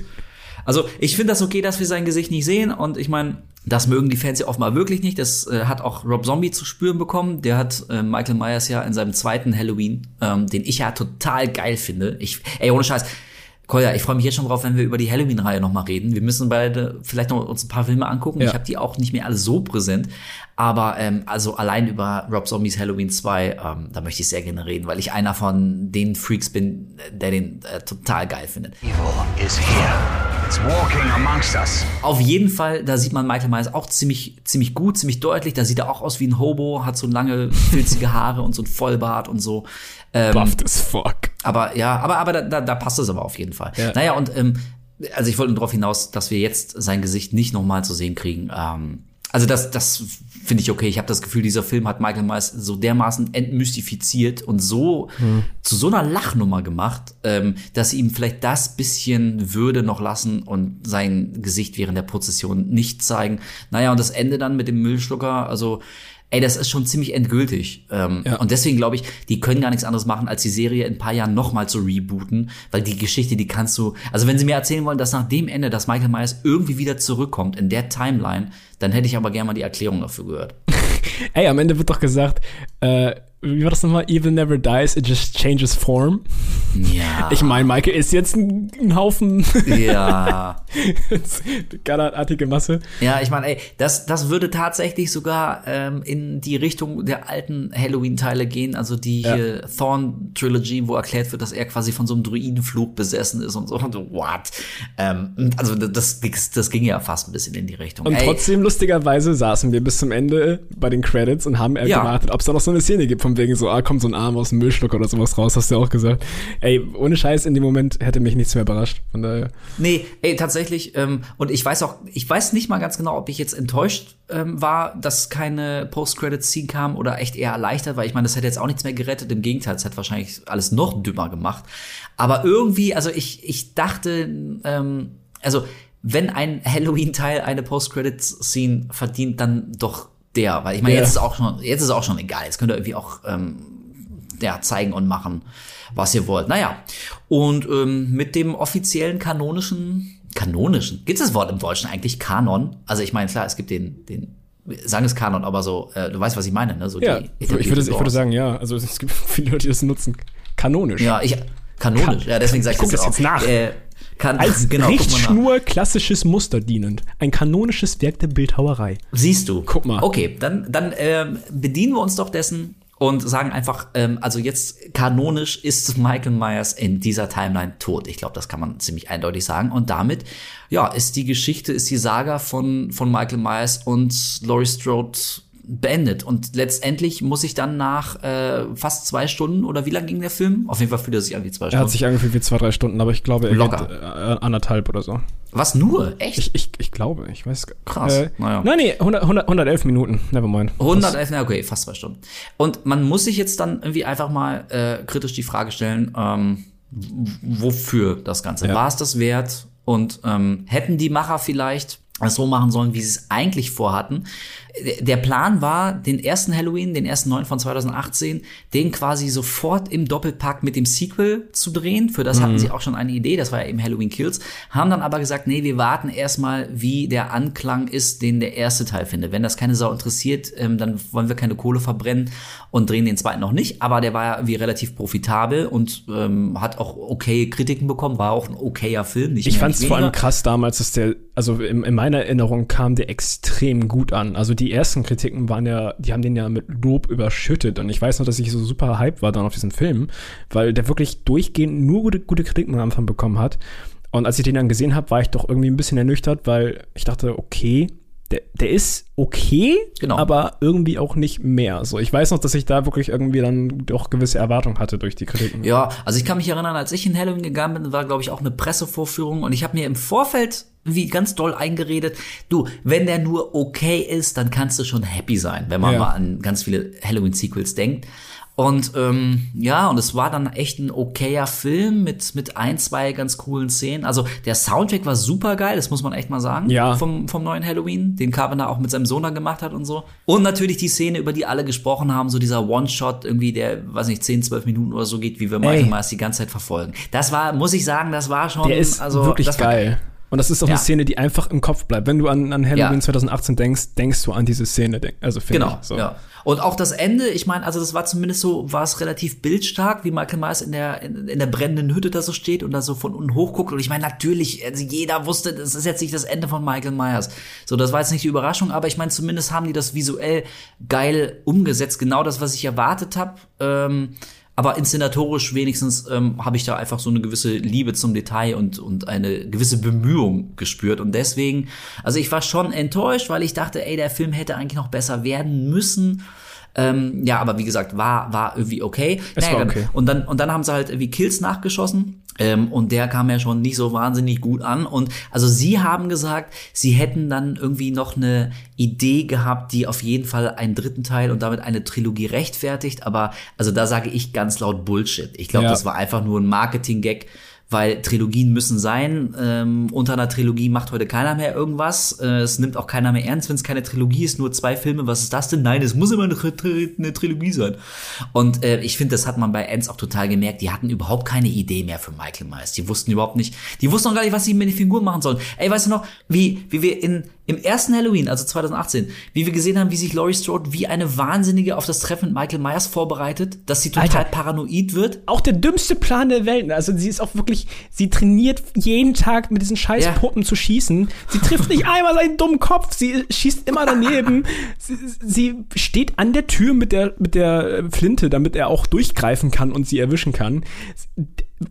Also, ich finde das okay, dass wir sein Gesicht nicht sehen und ich meine, das mögen die Fans ja offenbar wirklich nicht. Das äh, hat auch Rob Zombie zu spüren bekommen. Der hat äh, Michael Myers ja in seinem zweiten Halloween, ähm, den ich ja total geil finde. Ich, ey, ohne Scheiß. Kolja, ich freue mich jetzt schon drauf, wenn wir über die Halloween-Reihe nochmal reden. Wir müssen beide vielleicht noch uns ein paar Filme angucken. Ja. Ich habe die auch nicht mehr alle so präsent. Aber ähm, also allein über Rob Zombies Halloween 2, ähm, da möchte ich sehr gerne reden, weil ich einer von den Freaks bin, der den äh, total geil findet. Evil is here. It's walking amongst us. Auf jeden Fall, da sieht man Michael Myers auch ziemlich, ziemlich gut, ziemlich deutlich. Da sieht er auch aus wie ein Hobo, hat so lange, filzige Haare und so ein Vollbart und so. Ähm, Buffed as fuck. aber ja, aber, aber da, da, da passt es aber auf jeden Fall. Ja. Naja, und ähm, also ich wollte nur darauf hinaus, dass wir jetzt sein Gesicht nicht nochmal zu sehen kriegen. Ähm, also das, das finde ich okay. Ich habe das Gefühl, dieser Film hat Michael Myers so dermaßen entmystifiziert und so zu so einer Lachnummer gemacht, ähm, dass sie ihm vielleicht das bisschen Würde noch lassen und sein Gesicht während der Prozession nicht zeigen. Naja, und das Ende dann mit dem Müllschlucker, also ey, das ist schon ziemlich endgültig. Ähm, Ja. Und deswegen glaube ich, die können gar nichts anderes machen, als die Serie in ein paar Jahren nochmal zu rebooten, weil die Geschichte, die kannst du, also wenn sie mir erzählen wollen, dass nach dem Ende, dass Michael Myers irgendwie wieder zurückkommt in der Timeline, dann hätte ich aber gerne mal die Erklärung dafür gehört. [laughs] Ey, am Ende wird doch gesagt, äh, wie war das nochmal? Evil never dies, it just changes form. Ja. Ich meine, Michael ist jetzt ein, ein Haufen ja. [laughs] gallertartige Masse. Ja, ich meine, ey, das, das würde tatsächlich sogar ähm, in die Richtung der alten Halloween-Teile gehen, also die Ja. hier Thorn-Trilogy, wo erklärt wird, dass er quasi von so einem Druidenflug besessen ist und so. Und so, what? Ähm, also das, das, das ging ja fast ein bisschen in die Richtung. Und Ey, trotzdem, lustigerweise, saßen wir bis zum Ende bei den Credits und haben Ja. gewartet, ob es da noch so eine Szene gibt, von wegen so, ah, kommt so ein Arm aus dem Müllschlucker oder sowas raus, hast du auch gesagt. Ey, ohne Scheiß, in dem Moment hätte mich nichts mehr überrascht. Von daher. Nee, ey, tatsächlich, ähm, und ich weiß auch, ich weiß nicht mal ganz genau, ob ich jetzt enttäuscht ähm, war, dass keine Post-Credit-Scene kam oder echt eher erleichtert, weil ich meine, das hätte jetzt auch nichts mehr gerettet. Im Gegenteil, es hat wahrscheinlich alles noch dümmer gemacht. Aber irgendwie, also ich, ich dachte, ähm, also wenn ein Halloween-Teil eine Post-Credit-Scene verdient, dann doch der, weil ich meine, Ja. jetzt ist auch schon, jetzt ist auch schon egal. Jetzt könnt ihr irgendwie auch ähm, ja, zeigen und machen, was ihr wollt. Naja, und ähm, mit dem offiziellen kanonischen, kanonischen, gibt es das Wort im Deutschen eigentlich Kanon? Also ich meine, klar, es gibt den, den, sagen es Kanon, aber so, äh, du weißt, was ich meine, ne? So Ja, ich würde, ich würde sagen, ja. Also es gibt [laughs] viele Leute, die das nutzen. Kanonisch. Ja, ich, kanonisch, ja, deswegen sage ich, Ich guck das auch. jetzt nach. Äh, kann, Als [laughs] genau. Richtschnur klassisches Muster dienend. Ein kanonisches Werk der Bildhauerei. Siehst du. Guck mal. Okay, dann, dann ähm, bedienen wir uns doch dessen und sagen einfach, ähm, also jetzt kanonisch ist Michael Myers in dieser Timeline tot. Ich glaube, das kann man ziemlich eindeutig sagen. Und damit, ja, ist die Geschichte, ist die Saga von, von Michael Myers und Laurie Strode beendet. Und letztendlich muss ich dann nach äh, fast zwei Stunden, oder wie lang ging der Film? Auf jeden Fall fühlt er sich an wie zwei Er Stunden. hat sich angefühlt wie zwei, drei Stunden, aber ich glaube, er Locker. geht äh, anderthalb oder so. Was nur? Echt? Ich, ich, ich glaube, ich weiß. Krass, Äh, naja. Nein, nee, 100, 100, 111 Minuten. Nevermind. 111, na okay, fast zwei Stunden. Und man muss sich jetzt dann irgendwie einfach mal äh, kritisch die Frage stellen, ähm, wofür das Ganze? Ja. War es das wert? Und ähm, hätten die Macher vielleicht so machen sollen, wie sie es eigentlich vorhatten. Der- Plan war, den ersten Halloween, den ersten neuen von 2018, den quasi sofort im Doppelpack mit dem Sequel zu drehen. Für das hatten sie auch schon eine Idee, das war ja eben Halloween Kills. Haben dann aber gesagt, nee, wir warten erstmal, wie der Anklang ist, den der erste Teil findet. Wenn das keine Sau interessiert, ähm, dann wollen wir keine Kohle verbrennen und drehen den zweiten noch nicht. Aber der war ja irgendwie relativ profitabel und ähm, hat auch okay Kritiken bekommen, war auch ein okayer Film. Nicht Ich fand es vor allem krass damals, dass der, also in, in meiner Erinnerung kam der extrem gut an. Also die ersten Kritiken waren ja, die haben den ja mit Lob überschüttet. Und ich weiß noch, dass ich so super hyped war dann auf diesen Film, weil der wirklich durchgehend nur gute, gute Kritiken am Anfang bekommen hat. Und als ich den dann gesehen habe, war ich doch irgendwie ein bisschen ernüchtert, weil ich dachte, okay, der, der ist okay, Genau. aber irgendwie auch nicht mehr. So, ich weiß noch, dass ich da wirklich irgendwie dann doch gewisse Erwartungen hatte durch die Kritiken. Ja, also ich kann mich erinnern, als ich in Halloween gegangen bin, war glaube ich auch eine Pressevorführung und ich habe mir im Vorfeld wie ganz doll eingeredet, du, wenn der nur okay ist, dann kannst du schon happy sein, wenn man Ja. mal an ganz viele Halloween-Sequels denkt. Und ähm, ja, und es war dann echt ein okayer Film mit mit ein, zwei ganz coolen Szenen. Also der Soundtrack war super geil, das muss man echt mal sagen. Ja. Vom, vom neuen Halloween, den Carpenter auch mit seinem Sohn da gemacht hat und so. Und natürlich die Szene, über die alle gesprochen haben, so dieser One-Shot irgendwie, der, weiß nicht, 10, 12 Minuten oder so geht, wie wir Michael. Myers die ganze Zeit verfolgen. Das war, muss ich sagen, das war schon, Der ist also, wirklich das war geil. Und das ist auch Ja. eine Szene, die einfach im Kopf bleibt. Wenn du an, an Halloween Ja. 2018 denkst, denkst du an diese Szene. Also finde Genau, ich. So. ja. Und auch das Ende, ich meine, also das war zumindest so, war es relativ bildstark, wie Michael Myers in der, in, in der brennenden Hütte da so steht und da so von unten hochguckt. Und ich meine, natürlich, also jeder wusste, das ist jetzt nicht das Ende von Michael Myers. So, das war jetzt nicht die Überraschung, aber ich meine, zumindest haben die das visuell geil umgesetzt. Genau das, was ich erwartet habe. Ähm, aber inszenatorisch wenigstens ähm, habe ich da einfach so eine gewisse Liebe zum Detail und, und eine gewisse Bemühung gespürt. Und deswegen, also ich war schon enttäuscht, weil ich dachte, ey, der Film hätte eigentlich noch besser werden müssen. Ähm, ja, aber wie gesagt, war, war irgendwie okay. Es Naja, war dann- okay. Und dann, und dann haben sie halt irgendwie Kills nachgeschossen. Ähm, und der kam ja schon nicht so wahnsinnig gut an. Und also sie haben gesagt, sie hätten dann irgendwie noch eine Idee gehabt, die auf jeden Fall einen dritten Teil und damit eine Trilogie rechtfertigt. Aber also da sage ich ganz laut Bullshit. Ich glaube, Ja. das war einfach nur ein Marketing-Gag. Weil Trilogien müssen sein. Ähm, unter einer Trilogie macht heute keiner mehr irgendwas. Äh, es nimmt auch keiner mehr ernst, wenn es keine Trilogie ist, nur zwei Filme. Was ist das denn? Nein, es muss immer eine, eine Trilogie sein. Und äh, ich finde, das hat man bei Ants auch total gemerkt. Die hatten überhaupt keine Idee mehr für Michael Myers. Die wussten überhaupt nicht, die wussten auch gar nicht, was sie mit den Figuren machen sollen. Ey, weißt du noch, wie, wie wir in, im ersten Halloween, also 2018, wie wir gesehen haben, wie sich Laurie Strode wie eine Wahnsinnige auf das Treffen mit Michael Myers vorbereitet, dass sie total Alter. paranoid wird. Auch der dümmste Plan der Welt. Also sie ist auch wirklich, sie trainiert jeden Tag mit diesen scheiß Ja. Puppen zu schießen. Sie trifft nicht [laughs] einmal seinen dummen Kopf. Sie schießt immer daneben. sie, sie steht an der Tür mit der, mit der Flinte, damit er auch durchgreifen kann und sie erwischen kann.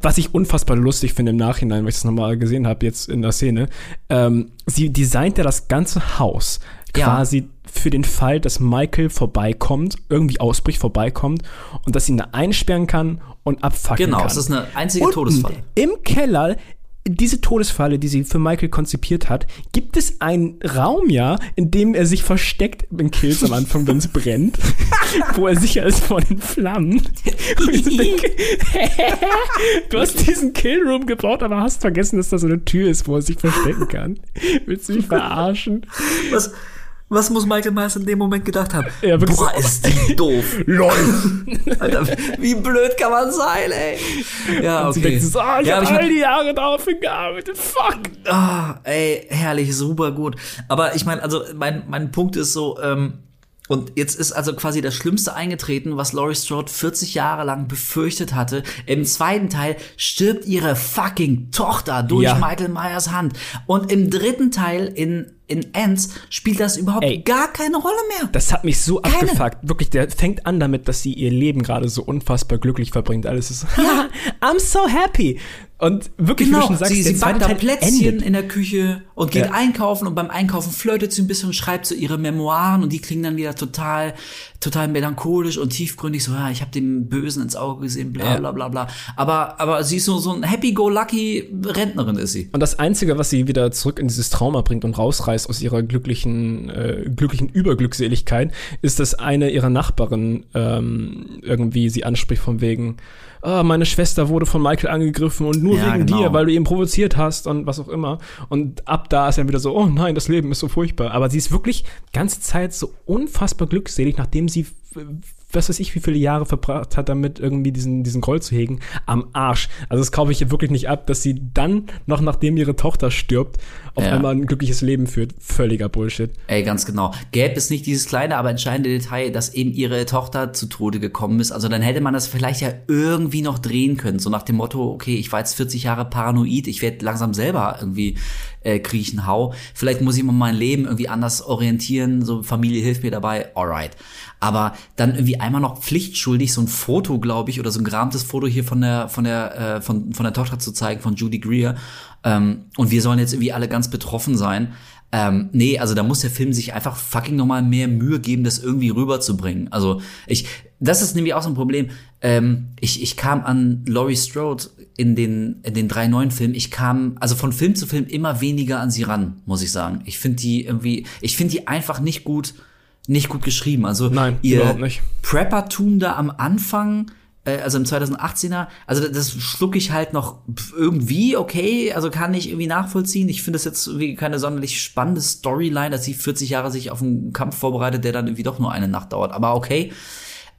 Was ich unfassbar lustig finde im Nachhinein, weil ich das nochmal gesehen habe jetzt in der Szene. Ähm, sie designt ja das ganze Haus Ja. quasi für den Fall, dass Michael vorbeikommt, irgendwie ausbricht, vorbeikommt und dass sie ihn da einsperren kann und abfackeln Genau, kann. es ist eine einzige Unten Todesfalle. Im Keller, diese Todesfalle, die sie für Michael konzipiert hat, gibt es einen Raum ja, in dem er sich versteckt in Kills am Anfang, wenn es brennt, [laughs] wo er sicher ist vor den Flammen. [laughs] Und ich so denke, [laughs] du hast diesen Killroom gebaut, aber hast vergessen, dass da so eine Tür ist, wo er sich verstecken kann. Willst du mich verarschen? Was, was muss Michael Myers in dem Moment gedacht haben? Ja, Boah, ist die doof. [laughs] [laughs] Alter, wie blöd kann man sein, ey? Ja, okay. denkt so, ah, ich ja, hab ich all die Jahre darauf hingearbeitet, fuck. ah, ey, herrlich, super gut. Aber ich meine, also mein, mein Punkt ist so, ähm, und jetzt ist also quasi das Schlimmste eingetreten, was Laurie Strode 40 Jahre lang befürchtet hatte. Im zweiten Teil stirbt ihre fucking Tochter durch Ja. Michael Myers Hand. Und im dritten Teil in, in Ants spielt das überhaupt Ey. gar keine Rolle mehr. Das hat mich so Keine. abgefuckt. Wirklich, der fängt an damit, dass sie ihr Leben gerade so unfassbar glücklich verbringt. Alles ist ja, [laughs] I'm so happy. Und wirklich, wie du Genau, schon sagst, sie, sie backt da Plätzchen endet. in der Küche und geht Ja. einkaufen und beim Einkaufen flirtet sie ein bisschen und schreibt so ihre Memoiren und die klingen dann wieder total, total melancholisch und tiefgründig, so, ja, ich habe dem Bösen ins Auge gesehen, bla Ja. bla bla bla. Aber, aber sie ist so, so ein happy-go-lucky Rentnerin ist sie. Und das Einzige, was sie wieder zurück in dieses Trauma bringt und rausreißt aus ihrer glücklichen, äh, glücklichen Überglückseligkeit, ist, dass eine ihrer Nachbarn ähm, irgendwie sie anspricht von wegen, ah, meine Schwester wurde von Michael angegriffen und nur Ja, wegen genau. dir, weil du ihn provoziert hast und was auch immer. Und ab da ist er wieder so, oh nein, das Leben ist so furchtbar. Aber sie ist wirklich ganze Zeit so unfassbar glückselig, nachdem sie was weiß ich, wie viele Jahre verbracht hat, damit irgendwie diesen, diesen Groll zu hegen, am Arsch. Also das kaufe ich ihr wirklich nicht ab, dass sie dann, noch nachdem ihre Tochter stirbt, auf Ja. einmal ein glückliches Leben führt. Völliger Bullshit. Ey, ganz genau. Gäbe es nicht dieses kleine, aber entscheidende Detail, dass eben ihre Tochter zu Tode gekommen ist. Also dann hätte man das vielleicht ja irgendwie noch drehen können. So nach dem Motto, okay, ich war jetzt 40 Jahre paranoid, ich werde langsam selber irgendwie äh, kriechen, hau. Vielleicht muss ich mal mein Leben irgendwie anders orientieren. So Familie hilft mir dabei, alright. Aber dann irgendwie einmal noch pflichtschuldig so ein Foto, glaube ich, oder so ein gerahmtes Foto hier von der von der äh, von von der Tochter zu zeigen von Judy Greer. Ähm, und wir sollen jetzt irgendwie alle ganz betroffen sein. Ähm, nee, also da muss der Film sich einfach fucking nochmal mehr Mühe geben, das irgendwie rüberzubringen. Also ich, das ist nämlich auch so ein Problem. Ähm, ich, ich kam an Laurie Strode in den, in den drei neuen Filmen, ich kam, also von Film zu Film immer weniger an sie ran, muss ich sagen. Ich finde die irgendwie, ich finde die einfach nicht gut, nicht gut geschrieben. Also Nein, ihr. Preppertum da am Anfang, äh, also im 2018er, also das- schlucke ich halt noch irgendwie, okay, also kann ich irgendwie nachvollziehen. Ich finde das jetzt irgendwie keine sonderlich spannende Storyline, dass sie 40 Jahre sich auf einen Kampf vorbereitet, der dann irgendwie doch nur eine Nacht dauert. Aber okay.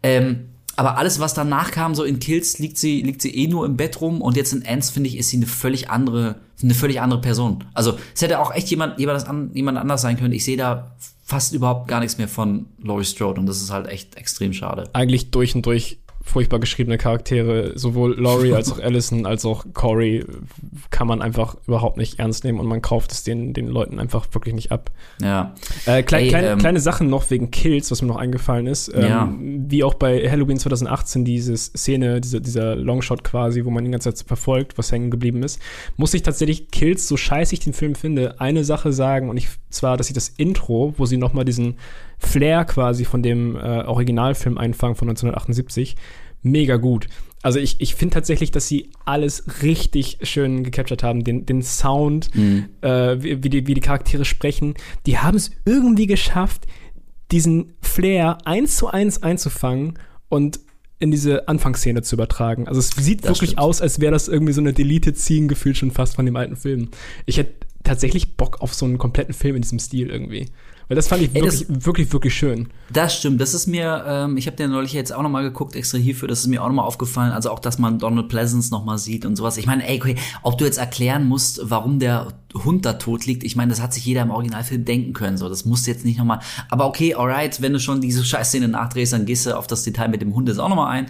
Ähm, aber alles, was danach kam, so in Kills, liegt sie, liegt sie eh nur im Bett rum und jetzt in Ants, finde ich, ist sie eine völlig andere, eine völlig andere Person. Also, es hätte auch echt jemand, jemand, an, jemand anders sein können. Ich sehe da fast überhaupt gar nichts mehr von Laurie Strode und das ist halt echt extrem schade. Eigentlich durch und durch furchtbar geschriebene Charaktere. Sowohl Laurie als auch [laughs] Allison als auch Corey kann man einfach überhaupt nicht ernst nehmen und man kauft es den, den Leuten einfach wirklich nicht ab. Ja. Äh, klei Ey, kleine, ähm, kleine Sachen noch wegen Kills, was mir noch eingefallen ist. Ähm, Ja. Wie auch bei Halloween 2018, diese Szene, diese, dieser Longshot quasi, wo man die ganze Zeit verfolgt, was hängen geblieben ist, muss ich tatsächlich Kills, so scheiße ich den Film finde, eine Sache sagen. Und ich, zwar, dass ich das Intro, wo sie nochmal diesen Flair quasi von dem äh, Originalfilm einfangen von 1978 mega gut. Also ich, ich finde tatsächlich, dass sie alles richtig schön gecaptured haben. Den, den Sound, äh, wie, wie, die, wie die Charaktere sprechen. Die haben es irgendwie geschafft, diesen Flair eins zu eins einzufangen und in diese Anfangsszene zu übertragen. Also es sieht Das wirklich stimmt. aus, als wäre das irgendwie so eine Deleted Scene gefühlt schon fast von dem alten Film. Ich hätte tatsächlich Bock auf so einen kompletten Film in diesem Stil irgendwie. Weil das fand ich Ey, das- wirklich, wirklich, wirklich schön. Das stimmt. Das ist mir, ähm, ich habe den neulich jetzt auch noch mal geguckt, extra hierfür, das ist mir auch noch mal aufgefallen. Also auch, dass man Donald Pleasance noch mal sieht und sowas. Ich meine, ey, okay, ob du jetzt erklären musst, warum der Hund da tot liegt, ich meine, das hat sich jeder im Originalfilm denken können. So, das musst du jetzt nicht noch mal. Aber okay, alright, wenn du schon diese Scheißszene nachdrehst, dann gehst du auf das Detail mit dem Hund jetzt auch noch mal ein.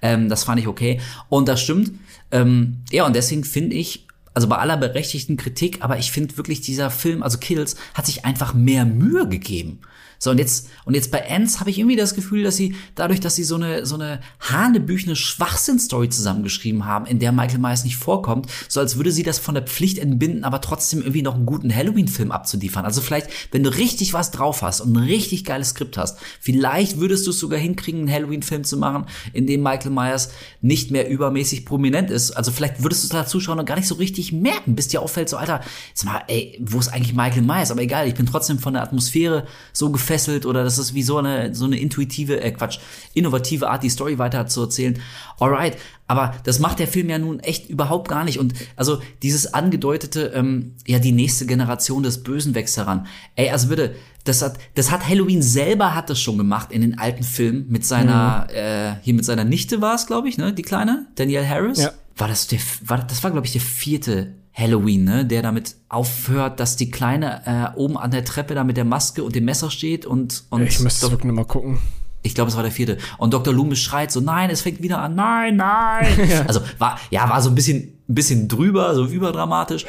Ähm, das fand ich okay. Und das stimmt. Ähm, ja, und deswegen finde ich, also bei aller berechtigten Kritik, aber ich finde wirklich dieser Film, also Kills, hat sich einfach mehr Mühe gegeben. So, und jetzt, und jetzt bei Ants habe ich irgendwie das Gefühl, dass sie, dadurch, dass sie so eine, so eine hanebüchene Schwachsinn-Story zusammengeschrieben haben, in der Michael Myers nicht vorkommt, so als würde sie das von der Pflicht entbinden, aber trotzdem irgendwie noch einen guten Halloween-Film abzuliefern. Also vielleicht, wenn du richtig was drauf hast und ein richtig geiles Skript hast, vielleicht würdest du es sogar hinkriegen, einen Halloween-Film zu machen, in dem Michael Myers nicht mehr übermäßig prominent ist. Also vielleicht würdest du es da zuschauen und gar nicht so richtig merken, bis dir auffällt, so, Alter, jetzt mal, ey, wo ist eigentlich Michael Myers? Aber egal, ich bin trotzdem von der Atmosphäre so gefesselt oder das ist wie so eine, so eine intuitive, äh, Quatsch, innovative Art, die Story weiter zu erzählen. Alright, aber das macht der Film ja nun echt überhaupt gar nicht. Und also dieses angedeutete, ähm, ja, die nächste Generation des Bösen wächst heran. Ey, also bitte, das hat, das hat Halloween selber hat das schon gemacht in den alten Filmen mit seiner, äh, hier mit seiner Nichte war es, glaube ich, ne, die kleine, Danielle Harris. Ja. War das der, war, das war, glaube ich, der vierte Halloween, ne, der damit aufhört, dass die Kleine äh, oben an der Treppe da mit der Maske und dem Messer steht und, und Ich müsste Dok- wirklich mal gucken. ich glaube, es war der vierte. Und Dr. Loomis schreit so, nein, es fängt wieder an, nein, nein. [laughs] Also war, ja, war so ein bisschen, ein bisschen drüber, so überdramatisch.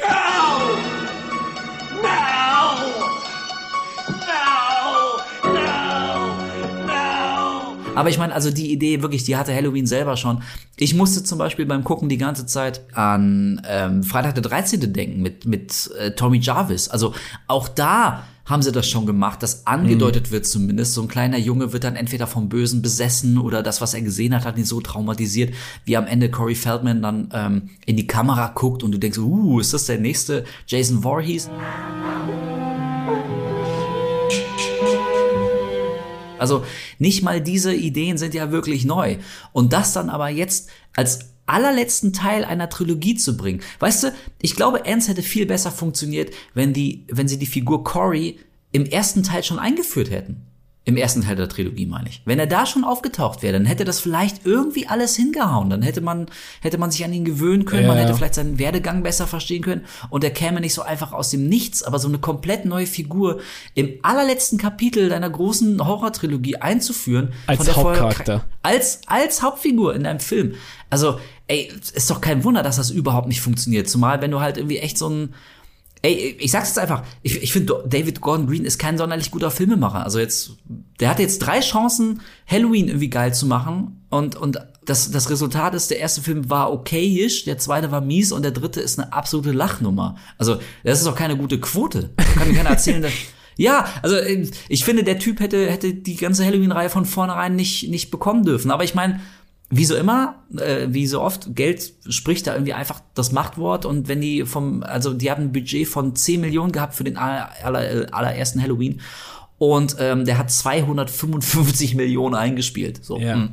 Aber ich meine, also die Idee wirklich, die hatte Halloween selber schon. Ich musste zum Beispiel beim Gucken die ganze Zeit an ähm, Freitag der 13. denken mit, mit äh, Tommy Jarvis. Also auch da haben sie das schon gemacht, dass angedeutet wird zumindest, so ein kleiner Junge wird dann entweder vom Bösen besessen oder das, was er gesehen hat, hat ihn so traumatisiert, wie am Ende Corey Feldman dann ähm, in die Kamera guckt und du denkst, uh, ist das der nächste Jason Voorhees? Also nicht mal diese Ideen sind ja wirklich neu. Und das dann aber jetzt als allerletzten Teil einer Trilogie zu bringen. Weißt du, ich glaube, Ants hätte viel besser funktioniert, wenn die, wenn sie die Figur Cory im ersten Teil schon eingeführt hätten. Im ersten Teil der Trilogie meine ich. Wenn er da schon aufgetaucht wäre, dann hätte das vielleicht irgendwie alles hingehauen. Dann hätte man, hätte man sich an ihn gewöhnen können, man Ja. hätte vielleicht seinen Werdegang besser verstehen können und er käme nicht so einfach aus dem Nichts, aber so eine komplett neue Figur im allerletzten Kapitel deiner großen Horror-Trilogie einzuführen. Als Hauptcharakter. Als, als Hauptfigur in einem Film. Also, ey, ist doch kein Wunder, dass das überhaupt nicht funktioniert. Zumal, wenn du halt irgendwie echt so ein, Ey, ich sag's jetzt einfach, ich, ich finde, David Gordon Green ist kein sonderlich guter Filmemacher. Also jetzt, der hatte jetzt drei Chancen, Halloween irgendwie geil zu machen. Und, und das, das Resultat ist, der erste Film war okayisch, der zweite war mies und der dritte ist eine absolute Lachnummer. Also, das ist doch keine gute Quote. Kann mir keiner erzählen, dass, [laughs] ja, also äh, ich finde, der Typ hätte, hätte die ganze Halloween-Reihe von vornherein nicht, nicht bekommen dürfen. Aber ich meine, wie so immer, äh, wie so oft, Geld spricht da irgendwie einfach das Machtwort. Und wenn die vom, also die haben ein Budget von 10 Millionen gehabt für den aller, aller, allerersten Halloween und ähm, der hat 255 [laughs] Millionen eingespielt. So. Ja. hm.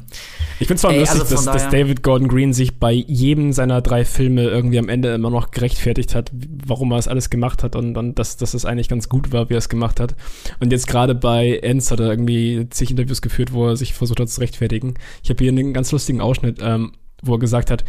Ich finde zwar Ey, lustig, also dass, dass David Gordon Green sich bei jedem seiner drei Filme irgendwie am Ende immer noch gerechtfertigt hat, warum er es alles gemacht hat und dann, dass, dass es eigentlich ganz gut war, wie er es gemacht hat. Und jetzt gerade bei Ends hat er irgendwie zig Interviews geführt, wo er sich versucht hat zu rechtfertigen. Ich habe hier einen ganz lustigen Ausschnitt, ähm, wo er gesagt hat,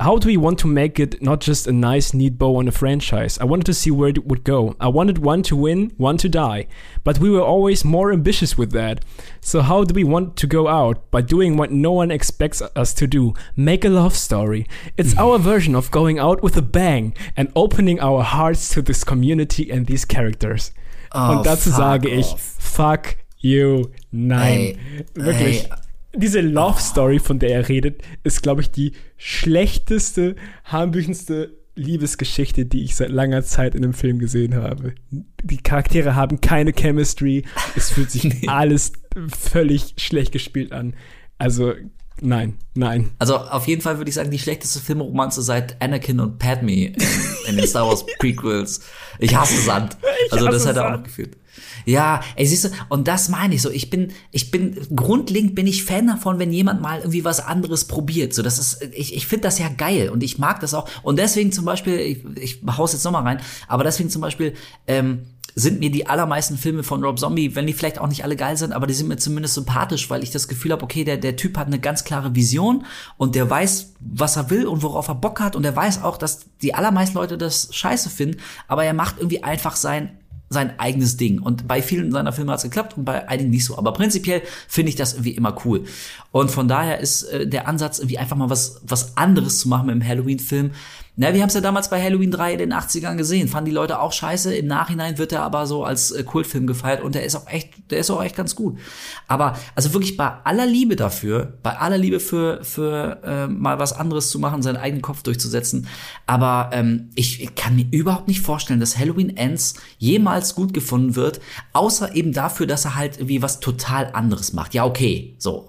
How do we want to make it not just a nice, neat bow on a franchise? I wanted to see where it would go. I wanted one to win, one to die. But we were always more ambitious with that. So, how do we want to go out? By doing what no one expects us to do make a love story. It's mm. our version of going out with a bang and opening our hearts to this community and these characters. Oh, Und dazu fuck sage ich, off. fuck you, nein. Ey, Wirklich. ey. Diese Love Story, von der er redet, ist, glaube ich, die schlechteste, harmloseste Liebesgeschichte, die ich seit langer Zeit in einem Film gesehen habe. Die Charaktere haben keine Chemistry. Es fühlt sich [laughs] nee. alles völlig schlecht gespielt an. Also Nein, nein. Also auf jeden Fall würde ich sagen, die schlechteste Filmromanze seit Anakin und Padme in, in den Star Wars [laughs] Prequels. Ich hasse Sand. Also das hat er auch noch gefühlt. Ja, ey, siehst du, und das meine ich so. Ich bin, ich bin, grundlegend bin ich Fan davon, wenn jemand mal irgendwie was anderes probiert. So, das ist, ich, ich finde das ja geil und ich mag das auch. Und deswegen zum Beispiel, ich, ich hau's jetzt nochmal rein, aber deswegen zum Beispiel, ähm, sind mir die allermeisten Filme von Rob Zombie, wenn die vielleicht auch nicht alle geil sind, aber die sind mir zumindest sympathisch, weil ich das Gefühl habe, okay, der, der Typ hat eine ganz klare Vision und der weiß, was er will und worauf er Bock hat und er weiß auch, dass die allermeisten Leute das scheiße finden, aber er macht irgendwie einfach sein sein eigenes Ding. Und bei vielen seiner Filme hat es geklappt und bei einigen nicht so. Aber prinzipiell finde ich das irgendwie immer cool. Und von daher ist äh, der Ansatz, irgendwie einfach mal was, was anderes zu machen mit dem Halloween-Film, na, wir haben es ja damals bei Halloween 3 in den 80ern gesehen. Fanden die Leute auch scheiße. Im Nachhinein wird er aber so als äh, Kultfilm gefeiert und der ist auch echt, der ist auch echt ganz gut. Aber also wirklich bei aller Liebe dafür, bei aller Liebe für, für äh, mal was anderes zu machen, seinen eigenen Kopf durchzusetzen. Aber ähm, ich, ich kann mir überhaupt nicht vorstellen, dass Halloween Ends jemals gut gefunden wird, außer eben dafür, dass er halt irgendwie was total anderes macht. Ja, okay, so.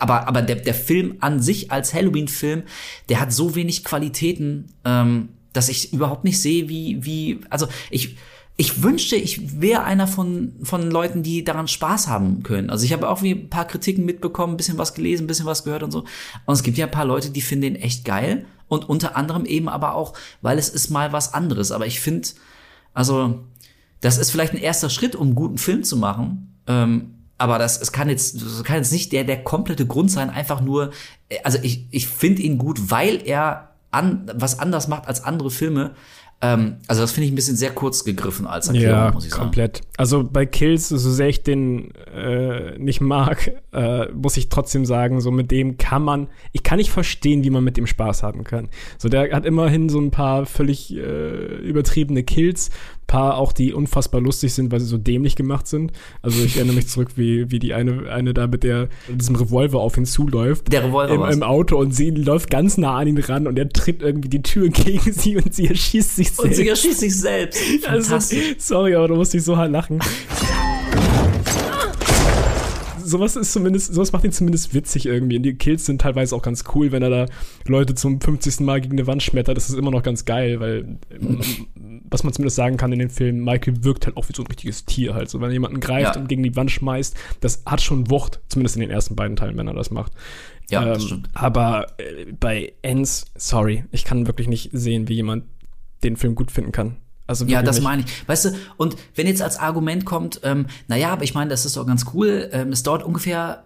Aber, aber der, der Film an sich als Halloween-Film, der hat so wenig Qualitäten ähm, dass ich überhaupt nicht sehe, wie, wie, also ich, ich wünschte, ich wäre einer von, von Leuten, die daran Spaß haben können. Also ich habe auch wie ein paar Kritiken mitbekommen, ein bisschen was gelesen, ein bisschen was gehört und so. Und es gibt ja ein paar Leute, die finden den echt geil. Und unter anderem eben aber auch, weil es ist mal was anderes. Aber ich finde, also, das ist vielleicht ein erster Schritt, um einen guten Film zu machen. Ähm, aber das, es kann jetzt, das kann jetzt nicht der, der komplette Grund sein, einfach nur, also ich, ich finde ihn gut, weil er an, was anders macht als andere Filme. Ähm, also das finde ich ein bisschen sehr kurz gegriffen als Erklärung, ja, muss ich sagen. komplett. Also bei Kills, so sehr ich den äh, nicht mag, äh, muss ich trotzdem sagen, so mit dem kann man, ich kann nicht verstehen, wie man mit dem Spaß haben kann. So der hat immerhin so ein paar völlig äh, übertriebene Kills, paar auch, die unfassbar lustig sind, weil sie so dämlich gemacht sind. Also ich erinnere mich zurück, wie, wie die eine, eine da mit der, mit diesem Revolver auf ihn zuläuft. Der Revolver im, im Auto und sie läuft ganz nah an ihn ran und er tritt irgendwie die Tür gegen [laughs] sie und sie erschießt sich selbst. Und sie erschießt sich selbst. [laughs] Also, sorry, aber du musst dich so hart lachen sowas ist zumindest, sowas macht ihn zumindest witzig irgendwie. Und die Kills sind teilweise auch ganz cool, wenn er da Leute zum 50. Mal gegen eine Wand schmettert. Das ist immer noch ganz geil, weil was man zumindest sagen kann in den Filmen, Michael wirkt halt auch wie so ein richtiges Tier halt. So, wenn er jemanden greift ja. und gegen die Wand schmeißt, das hat schon Wucht, zumindest in den ersten beiden Teilen, wenn er das macht. Ja, ähm, das stimmt. Aber äh, bei Ends, sorry, ich kann wirklich nicht sehen, wie jemand den Film gut finden kann. Also ja, das meine ich. Weißt du, und wenn jetzt als Argument kommt, ähm, naja, aber ich meine, das ist doch ganz cool, ähm, es dauert ungefähr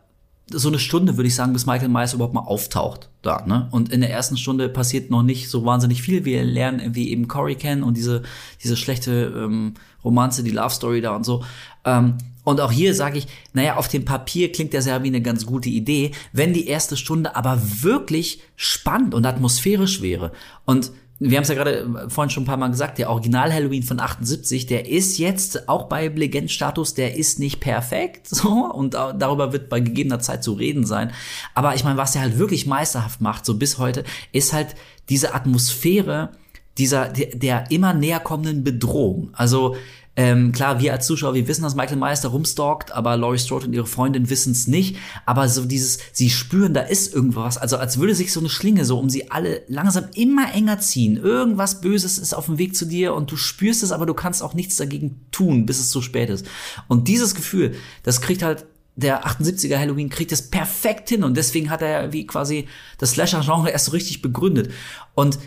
so eine Stunde, würde ich sagen, bis Michael Myers überhaupt mal auftaucht da, ne? Und in der ersten Stunde passiert noch nicht so wahnsinnig viel. Wir lernen irgendwie eben Cory kennen und diese, diese schlechte ähm, Romanze, die Love Story da und so. Ähm, und auch hier sage ich, naja, auf dem Papier klingt das ja wie eine ganz gute Idee, wenn die erste Stunde aber wirklich spannend und atmosphärisch wäre. Und wir haben es ja gerade vorhin schon ein paar Mal gesagt, der Original Halloween von 78, der ist jetzt auch bei Legendstatus, der ist nicht perfekt, [laughs] so, und darüber wird bei gegebener Zeit zu reden sein. Aber ich meine, was der halt wirklich meisterhaft macht, so bis heute, ist halt diese Atmosphäre dieser, der, der immer näher kommenden Bedrohung. Also, ähm, klar, wir als Zuschauer, wir wissen, dass Michael Myers da rumstalkt, aber Laurie Strode und ihre Freundin wissen es nicht. Aber so dieses, sie spüren, da ist irgendwas. Also als würde sich so eine Schlinge so um sie alle langsam immer enger ziehen. Irgendwas Böses ist auf dem Weg zu dir und du spürst es, aber du kannst auch nichts dagegen tun, bis es zu spät ist. Und dieses Gefühl, das kriegt halt der 78er Halloween kriegt es perfekt hin und deswegen hat er wie quasi das Slasher-Genre erst so richtig begründet. Und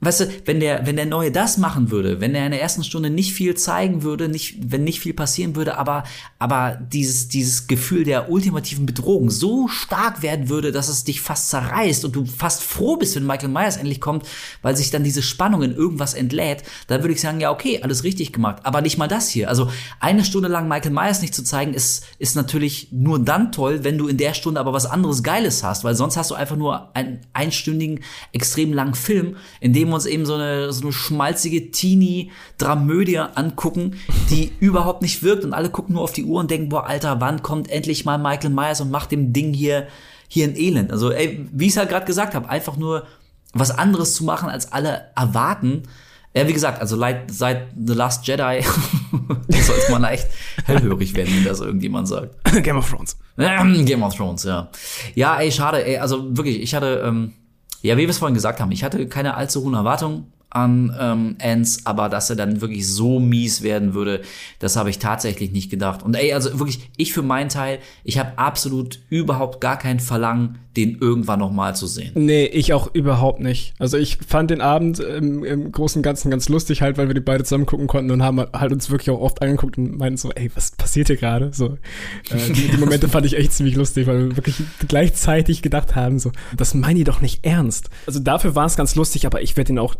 Weißt du, wenn der, wenn der Neue das machen würde, wenn er in der ersten Stunde nicht viel zeigen würde, nicht, wenn nicht viel passieren würde, aber, aber dieses, dieses Gefühl der ultimativen Bedrohung so stark werden würde, dass es dich fast zerreißt und du fast froh bist, wenn Michael Myers endlich kommt, weil sich dann diese Spannung in irgendwas entlädt, dann würde ich sagen, ja, okay, alles richtig gemacht. Aber nicht mal das hier. Also eine Stunde lang Michael Myers nicht zu zeigen, ist, ist natürlich nur dann toll, wenn du in der Stunde aber was anderes Geiles hast, weil sonst hast du einfach nur einen einstündigen, extrem langen Film, in dem uns eben so eine, so eine schmalzige Teenie-Dramödie angucken, die [laughs] überhaupt nicht wirkt und alle gucken nur auf die Uhr und denken, boah, Alter, wann kommt endlich mal Michael Myers und macht dem Ding hier, hier ein Elend. Also, ey, wie ich es halt gerade gesagt habe, einfach nur was anderes zu machen, als alle erwarten. Ja, wie gesagt, also seit, seit The Last Jedi [laughs] sollte man echt hellhörig werden, wenn das irgendjemand sagt. Game of Thrones. [clears throat] Game of Thrones, ja. Ja, ey, schade, ey, also wirklich, ich hatte, ähm, ja, wie wir es vorhin gesagt haben, ich hatte keine allzu hohen Erwartungen an ähm, Ants, aber dass er dann wirklich so mies werden würde, das habe ich tatsächlich nicht gedacht. Und ey, also wirklich, ich für meinen Teil, ich habe absolut überhaupt gar kein Verlangen, den irgendwann noch mal zu sehen. Nee, ich auch überhaupt nicht. Also ich fand den Abend im, im Großen und Ganzen ganz lustig halt, weil wir die beide zusammen gucken konnten und haben halt uns wirklich auch oft angeguckt und meinten so, ey, was passiert hier gerade? So, äh, die, die Momente fand ich echt ziemlich lustig, weil wir wirklich gleichzeitig gedacht haben, so, das meinen die doch nicht ernst. Also dafür war es ganz lustig, aber ich werde ihn auch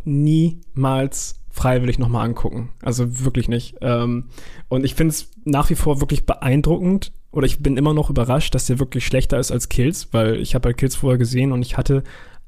niemals freiwillig nochmal angucken. Also wirklich nicht. Ähm, und ich finde es nach wie vor wirklich beeindruckend, oder ich bin immer noch überrascht, dass der wirklich schlechter ist als Kills, weil ich habe halt Kills vorher gesehen und ich hatte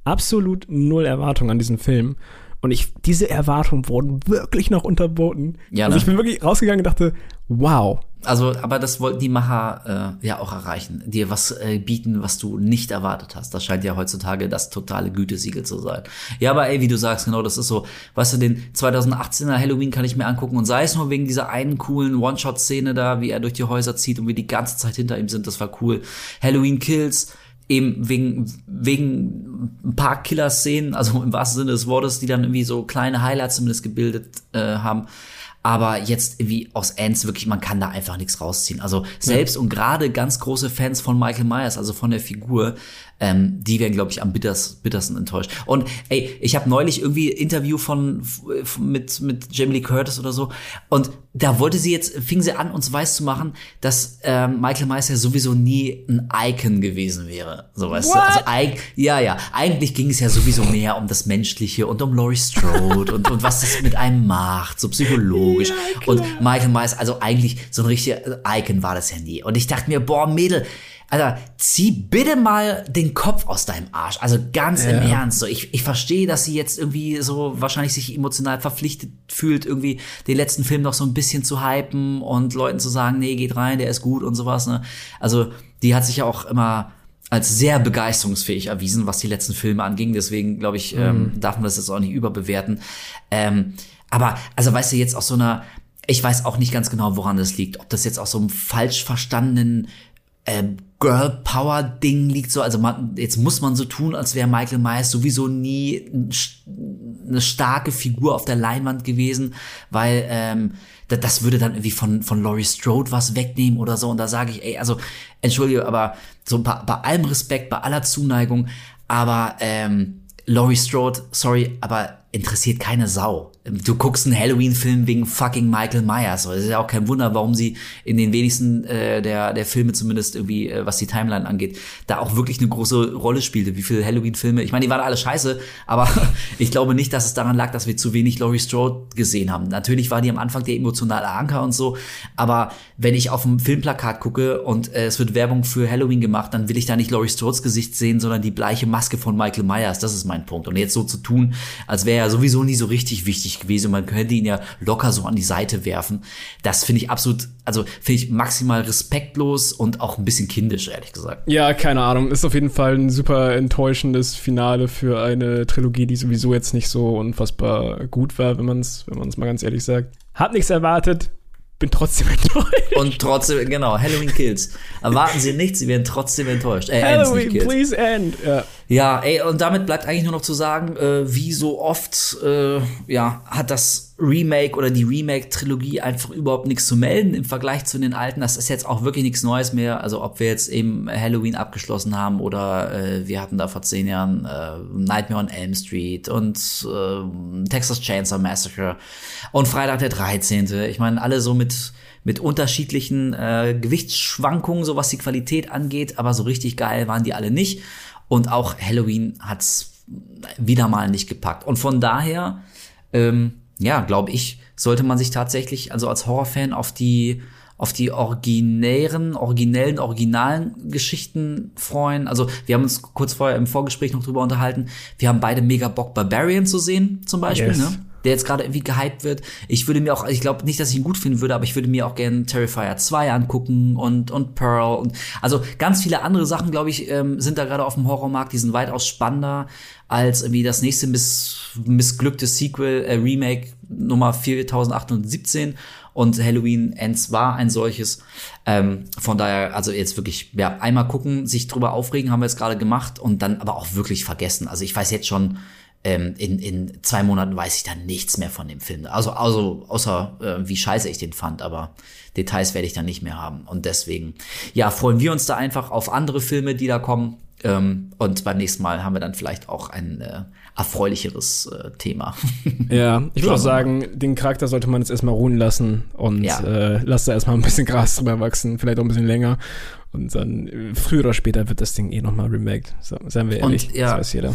absolut null Erwartung an diesen Film. Und ich, diese Erwartungen wurden wirklich noch unterboten. Ja, also ne? ich bin wirklich rausgegangen und dachte, wow. Also, aber das wollten die Macher äh, ja auch erreichen, dir was äh, bieten, was du nicht erwartet hast. Das scheint ja heutzutage das totale Gütesiegel zu sein. Ja, aber ey, wie du sagst, genau, das ist so, weißt du, den 2018er Halloween kann ich mir angucken und sei es nur wegen dieser einen coolen One-Shot-Szene da, wie er durch die Häuser zieht und wir die ganze Zeit hinter ihm sind, das war cool. Halloween Kills, eben wegen, wegen ein paar Killer-Szenen, also im wahrsten Sinne des Wortes, die dann irgendwie so kleine Highlights zumindest gebildet äh, haben. Aber jetzt irgendwie aus Ants wirklich, man kann da einfach nichts rausziehen. Also selbst und gerade ganz große Fans von Michael Myers, also von der Figur, ähm, die werden, glaube ich, am bitters, bittersten enttäuscht. Und ey, ich habe neulich irgendwie Interview von mit mit Jamie Lee Curtis oder so und da wollte sie jetzt fing sie an uns weiß zu machen, dass ähm, Michael Myers ja sowieso nie ein Icon gewesen wäre, so weißt du. Also eig ja ja, eigentlich ging es ja sowieso mehr um das Menschliche und um Laurie Strode und und was das mit einem macht, so psychologisch. und Michael Myers, also eigentlich so ein richtiger Icon war das ja nie. Und ich dachte mir, boah Mädel Alter, zieh bitte mal den Kopf aus deinem Arsch. Also ganz im Ernst. So, ich, ich verstehe, dass sie jetzt irgendwie so wahrscheinlich sich emotional verpflichtet fühlt, irgendwie den letzten Film noch so ein bisschen zu hypen und Leuten zu sagen, nee, geht rein, der ist gut und sowas. Ne? Also die hat sich ja auch immer als sehr begeisterungsfähig erwiesen, was die letzten Filme anging. Deswegen, glaube ich, ähm, darf man das jetzt auch nicht überbewerten. Ähm, aber, also weißt du, jetzt aus so einer, ich weiß auch nicht ganz genau, woran das liegt. Ob das jetzt aus so einem falsch verstandenen äh, Girl Power Ding liegt so, also man, jetzt muss man so tun, als wäre Michael Myers sowieso nie ein, eine starke Figur auf der Leinwand gewesen, weil ähm, da- das würde dann irgendwie von von Laurie Strode was wegnehmen oder so und da sage ich, ey, also entschuldige, aber so bei, bei allem Respekt, bei aller Zuneigung, aber ähm, Laurie Strode, sorry, aber interessiert keine Sau. Du guckst einen Halloween-Film wegen fucking Michael Myers. Das ist ja auch kein Wunder, warum sie in den wenigsten äh, der, der Filme zumindest irgendwie, äh, was die Timeline angeht, da auch wirklich eine große Rolle spielte. Wie viele Halloween-Filme, ich meine, die waren alle scheiße, aber [laughs] ich glaube nicht, dass es daran lag, dass wir zu wenig Laurie Strode gesehen haben. Natürlich war die am Anfang der emotionale Anker und so, aber wenn ich auf ein Filmplakat gucke und äh, es wird Werbung für Halloween gemacht, dann will ich da nicht Laurie Strodes Gesicht sehen, sondern die bleiche Maske von Michael Myers. Das ist mein Punkt. Und jetzt so zu tun, als wäre er sowieso nie so richtig wichtig gewesen und man könnte ihn ja locker so an die Seite werfen, das finde ich absolut, also finde ich maximal respektlos und auch ein bisschen kindisch, ehrlich gesagt. Ja, keine Ahnung. Ist auf jeden Fall ein super enttäuschendes Finale für eine Trilogie, die sowieso jetzt nicht so unfassbar gut war, wenn man es wenn mal ganz ehrlich sagt. Hab nichts erwartet, bin trotzdem [laughs] enttäuscht. Und trotzdem, genau, Halloween Kills. Erwarten Sie nichts, Sie werden trotzdem enttäuscht. Äh, Halloween, please end. Ja. Ja, ey, und damit bleibt eigentlich nur noch zu sagen, äh, wie so oft, äh, ja, hat das Remake oder die Remake-Trilogie einfach überhaupt nichts zu melden im Vergleich zu den alten. Das ist jetzt auch wirklich nichts Neues mehr. Also ob wir jetzt eben Halloween abgeschlossen haben oder äh, wir hatten da vor zehn Jahren äh, Nightmare on Elm Street und äh, Texas Chainsaw Massacre und Freitag der 13. Ich meine, alle so mit mit unterschiedlichen äh, Gewichtsschwankungen, so was die Qualität angeht, aber so richtig geil waren die alle nicht. Und auch Halloween hat's wieder mal nicht gepackt. Und von daher, ähm, ja, glaube ich, sollte man sich tatsächlich, also als Horrorfan, auf die auf die originären, originellen, originalen Geschichten freuen. Also wir haben uns kurz vorher im Vorgespräch noch drüber unterhalten. Wir haben beide mega Bock, Barbarian zu sehen, zum Beispiel. Yes. Ne? der jetzt gerade irgendwie gehypt wird. Ich würde mir auch, ich glaube nicht, dass ich ihn gut finden würde, aber ich würde mir auch gerne Terrifier 2 angucken und, und Pearl und also ganz viele andere Sachen, glaube ich, ähm, sind da gerade auf dem Horrormarkt, die sind weitaus spannender als irgendwie das nächste miss, missglückte Sequel, äh, Remake Nummer 4817 und Halloween Ends war ein solches. Ähm, von daher, also jetzt wirklich, ja, einmal gucken, sich drüber aufregen, haben wir jetzt gerade gemacht und dann aber auch wirklich vergessen. Also ich weiß jetzt schon, ähm, in, in zwei Monaten weiß ich dann nichts mehr von dem Film. Also, also außer äh, wie scheiße ich den fand, aber Details werde ich dann nicht mehr haben. Und deswegen, ja, freuen wir uns da einfach auf andere Filme, die da kommen. Ähm, und beim nächsten Mal haben wir dann vielleicht auch ein äh, erfreulicheres äh, Thema. [laughs] Ja, ich würde auch sagen, den Charakter sollte man jetzt erstmal ruhen lassen und Ja. äh, lasst da erstmal ein bisschen Gras drüber wachsen, vielleicht auch ein bisschen länger. Und dann äh, früher oder später wird das Ding eh nochmal remaked. So, seien wir Und, ehrlich, ja. das weiß jeder.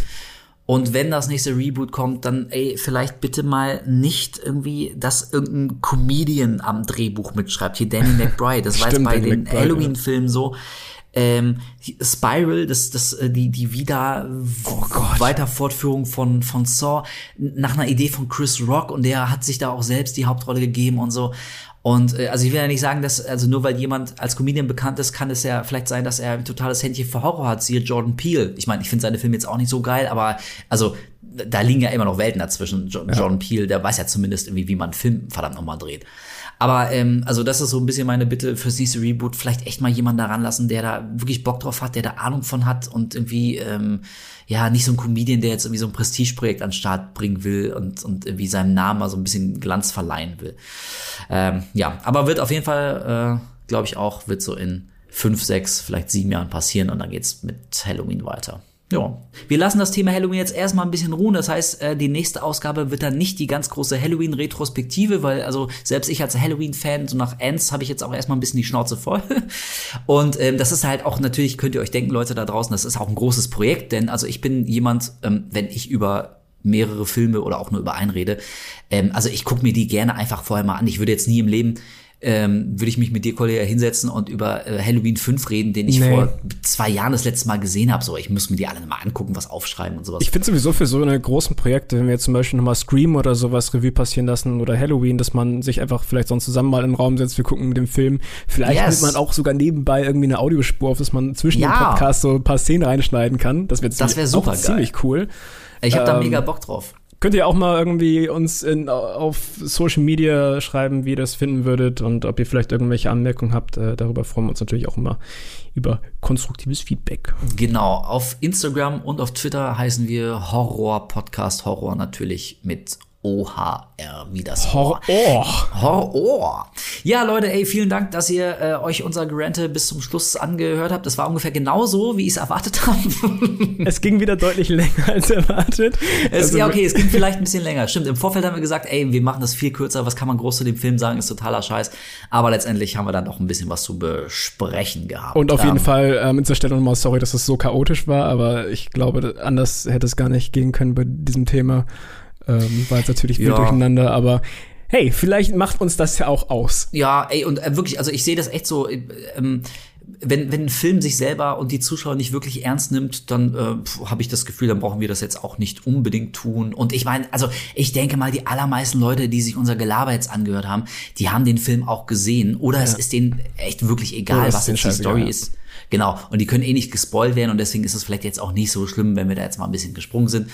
Und wenn das nächste Reboot kommt, dann ey, vielleicht bitte mal nicht irgendwie, dass irgendein Comedian am Drehbuch mitschreibt. Hier Danny [laughs] McBride, das war jetzt bei den Halloween-Filmen so. Ähm, Spiral, das, das, äh, die, die wieder Oh weiter Fortführung von, von Saw, nach einer Idee von Chris Rock und der hat sich da auch selbst die Hauptrolle gegeben und so. Und äh, also ich will ja nicht sagen, dass, also nur weil jemand als Comedian bekannt ist, kann es ja vielleicht sein, dass er ein totales Händchen für Horror hat, siehe Jordan Peele. Ich meine, ich finde seine Filme jetzt auch nicht so geil, aber also da liegen ja immer noch Welten dazwischen. Jo Jordan Peele, der weiß ja zumindest irgendwie, wie man einen Film verdammt nochmal dreht. Aber ähm, also das ist so ein bisschen meine Bitte fürs nächste Reboot. Vielleicht echt mal jemanden da ranlassen, der da wirklich Bock drauf hat, der da Ahnung von hat und irgendwie ähm, ja nicht so ein Comedian, der jetzt irgendwie so ein Prestigeprojekt an den Start bringen will und und irgendwie seinem Namen mal so ein bisschen Glanz verleihen will. Ähm, ja, aber wird auf jeden Fall, äh, glaube ich auch, wird so in fünf, sechs, vielleicht sieben Jahren passieren und dann geht's mit Halloween weiter. Ja. Wir lassen das Thema Halloween jetzt erstmal ein bisschen ruhen. Das heißt, äh, die nächste Ausgabe wird dann nicht die ganz große Halloween-Retrospektive, weil also selbst ich als Halloween-Fan, so nach Ends, habe ich jetzt auch erstmal ein bisschen die Schnauze voll. [laughs] Und ähm, das ist halt auch natürlich, könnt ihr euch denken, Leute da draußen, das ist auch ein großes Projekt, denn also ich bin jemand, ähm, wenn ich über mehrere Filme oder auch nur über einen rede, ähm, also ich gucke mir die gerne einfach vorher mal an. Ich würde jetzt nie im Leben ähm, würde ich mich mit dir, Kollege, hinsetzen und über äh, Halloween 5 reden, den ich Nee. vor zwei Jahren das letzte Mal gesehen habe. So, ich muss mir die alle mal angucken, was aufschreiben und sowas. Ich finde sowieso für so eine großen Projekte, wenn wir jetzt zum Beispiel nochmal Scream oder sowas Revue passieren lassen oder Halloween, dass man sich einfach vielleicht sonst zusammen mal in den Raum setzt, wir gucken mit dem Film. Vielleicht Yes. nimmt man auch sogar nebenbei irgendwie eine Audiospur auf, dass man zwischen Ja. dem Podcast so ein paar Szenen reinschneiden kann. Das wäre Das wär super geil. ziemlich cool. ich habe da ähm, mega Bock drauf. Könnt ihr auch mal irgendwie uns in, auf Social Media schreiben, wie ihr das finden würdet und ob ihr vielleicht irgendwelche Anmerkungen habt. Äh, darüber freuen wir uns natürlich auch immer über konstruktives Feedback. Genau, auf Instagram und auf Twitter heißen wir Horror Podcast Horror natürlich mit O-H-R, wie das Horror. Horror. Ja, Leute, ey, vielen Dank, dass ihr äh, euch unser Gerante bis zum Schluss angehört habt. Das war ungefähr genauso, wie ich es erwartet habe. [laughs] Es ging wieder deutlich länger als erwartet. Es, Also, ja, okay, es ging vielleicht ein bisschen länger. Stimmt, im Vorfeld haben wir gesagt, ey, wir machen das viel kürzer. Was kann man groß zu dem Film sagen? Ist totaler Scheiß. Aber letztendlich haben wir dann doch ein bisschen was zu besprechen gehabt. Und auf jeden Ähm, Fall ähm, in dieser Stelle nochmal sorry, dass es so chaotisch war, aber ich glaube, anders hätte es gar nicht gehen können bei diesem Thema. Ähm, war jetzt natürlich Ja. durcheinander, aber hey, vielleicht macht uns das ja auch aus. Ja, ey, und äh, wirklich, also ich sehe das echt so, äh, ähm, wenn, wenn ein Film sich selber und die Zuschauer nicht wirklich ernst nimmt, dann äh, habe ich das Gefühl, dann brauchen wir das jetzt auch nicht unbedingt tun. Und ich meine, also ich denke mal, die allermeisten Leute, die sich unser Gelaber jetzt angehört haben, die haben den Film auch gesehen. Oder es ist denen echt wirklich egal, was jetzt die Story ja. ist. Genau, und die können eh nicht gespoilt werden und deswegen ist es vielleicht jetzt auch nicht so schlimm, wenn wir da jetzt mal ein bisschen gesprungen sind.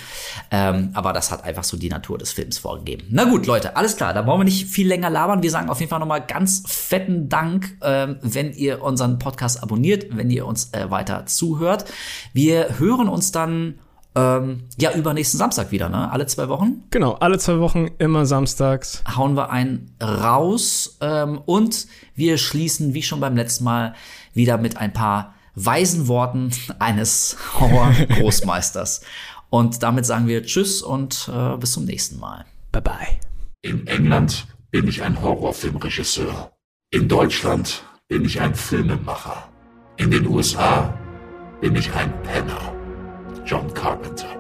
Ähm, aber das hat einfach so die Natur des Films vorgegeben. Na gut, Leute, alles klar, da wollen wir nicht viel länger labern. Wir sagen auf jeden Fall nochmal ganz fetten Dank, ähm, wenn ihr unseren Podcast abonniert, wenn ihr uns äh, weiter zuhört. Wir hören uns dann ähm, ja übernächsten Samstag wieder, ne? Alle zwei Wochen Genau, alle zwei Wochen, immer samstags. hauen wir einen raus ähm, und wir schließen, wie schon beim letzten Mal, wieder mit ein paar weisen Worten eines [laughs] Horror-Großmeisters. und damit sagen wir Tschüss und äh, bis zum nächsten Mal. Bye bye. In England bin ich ein Horrorfilmregisseur. In Deutschland bin ich ein Filmemacher. In den USA bin ich ein Penner. John Carpenter.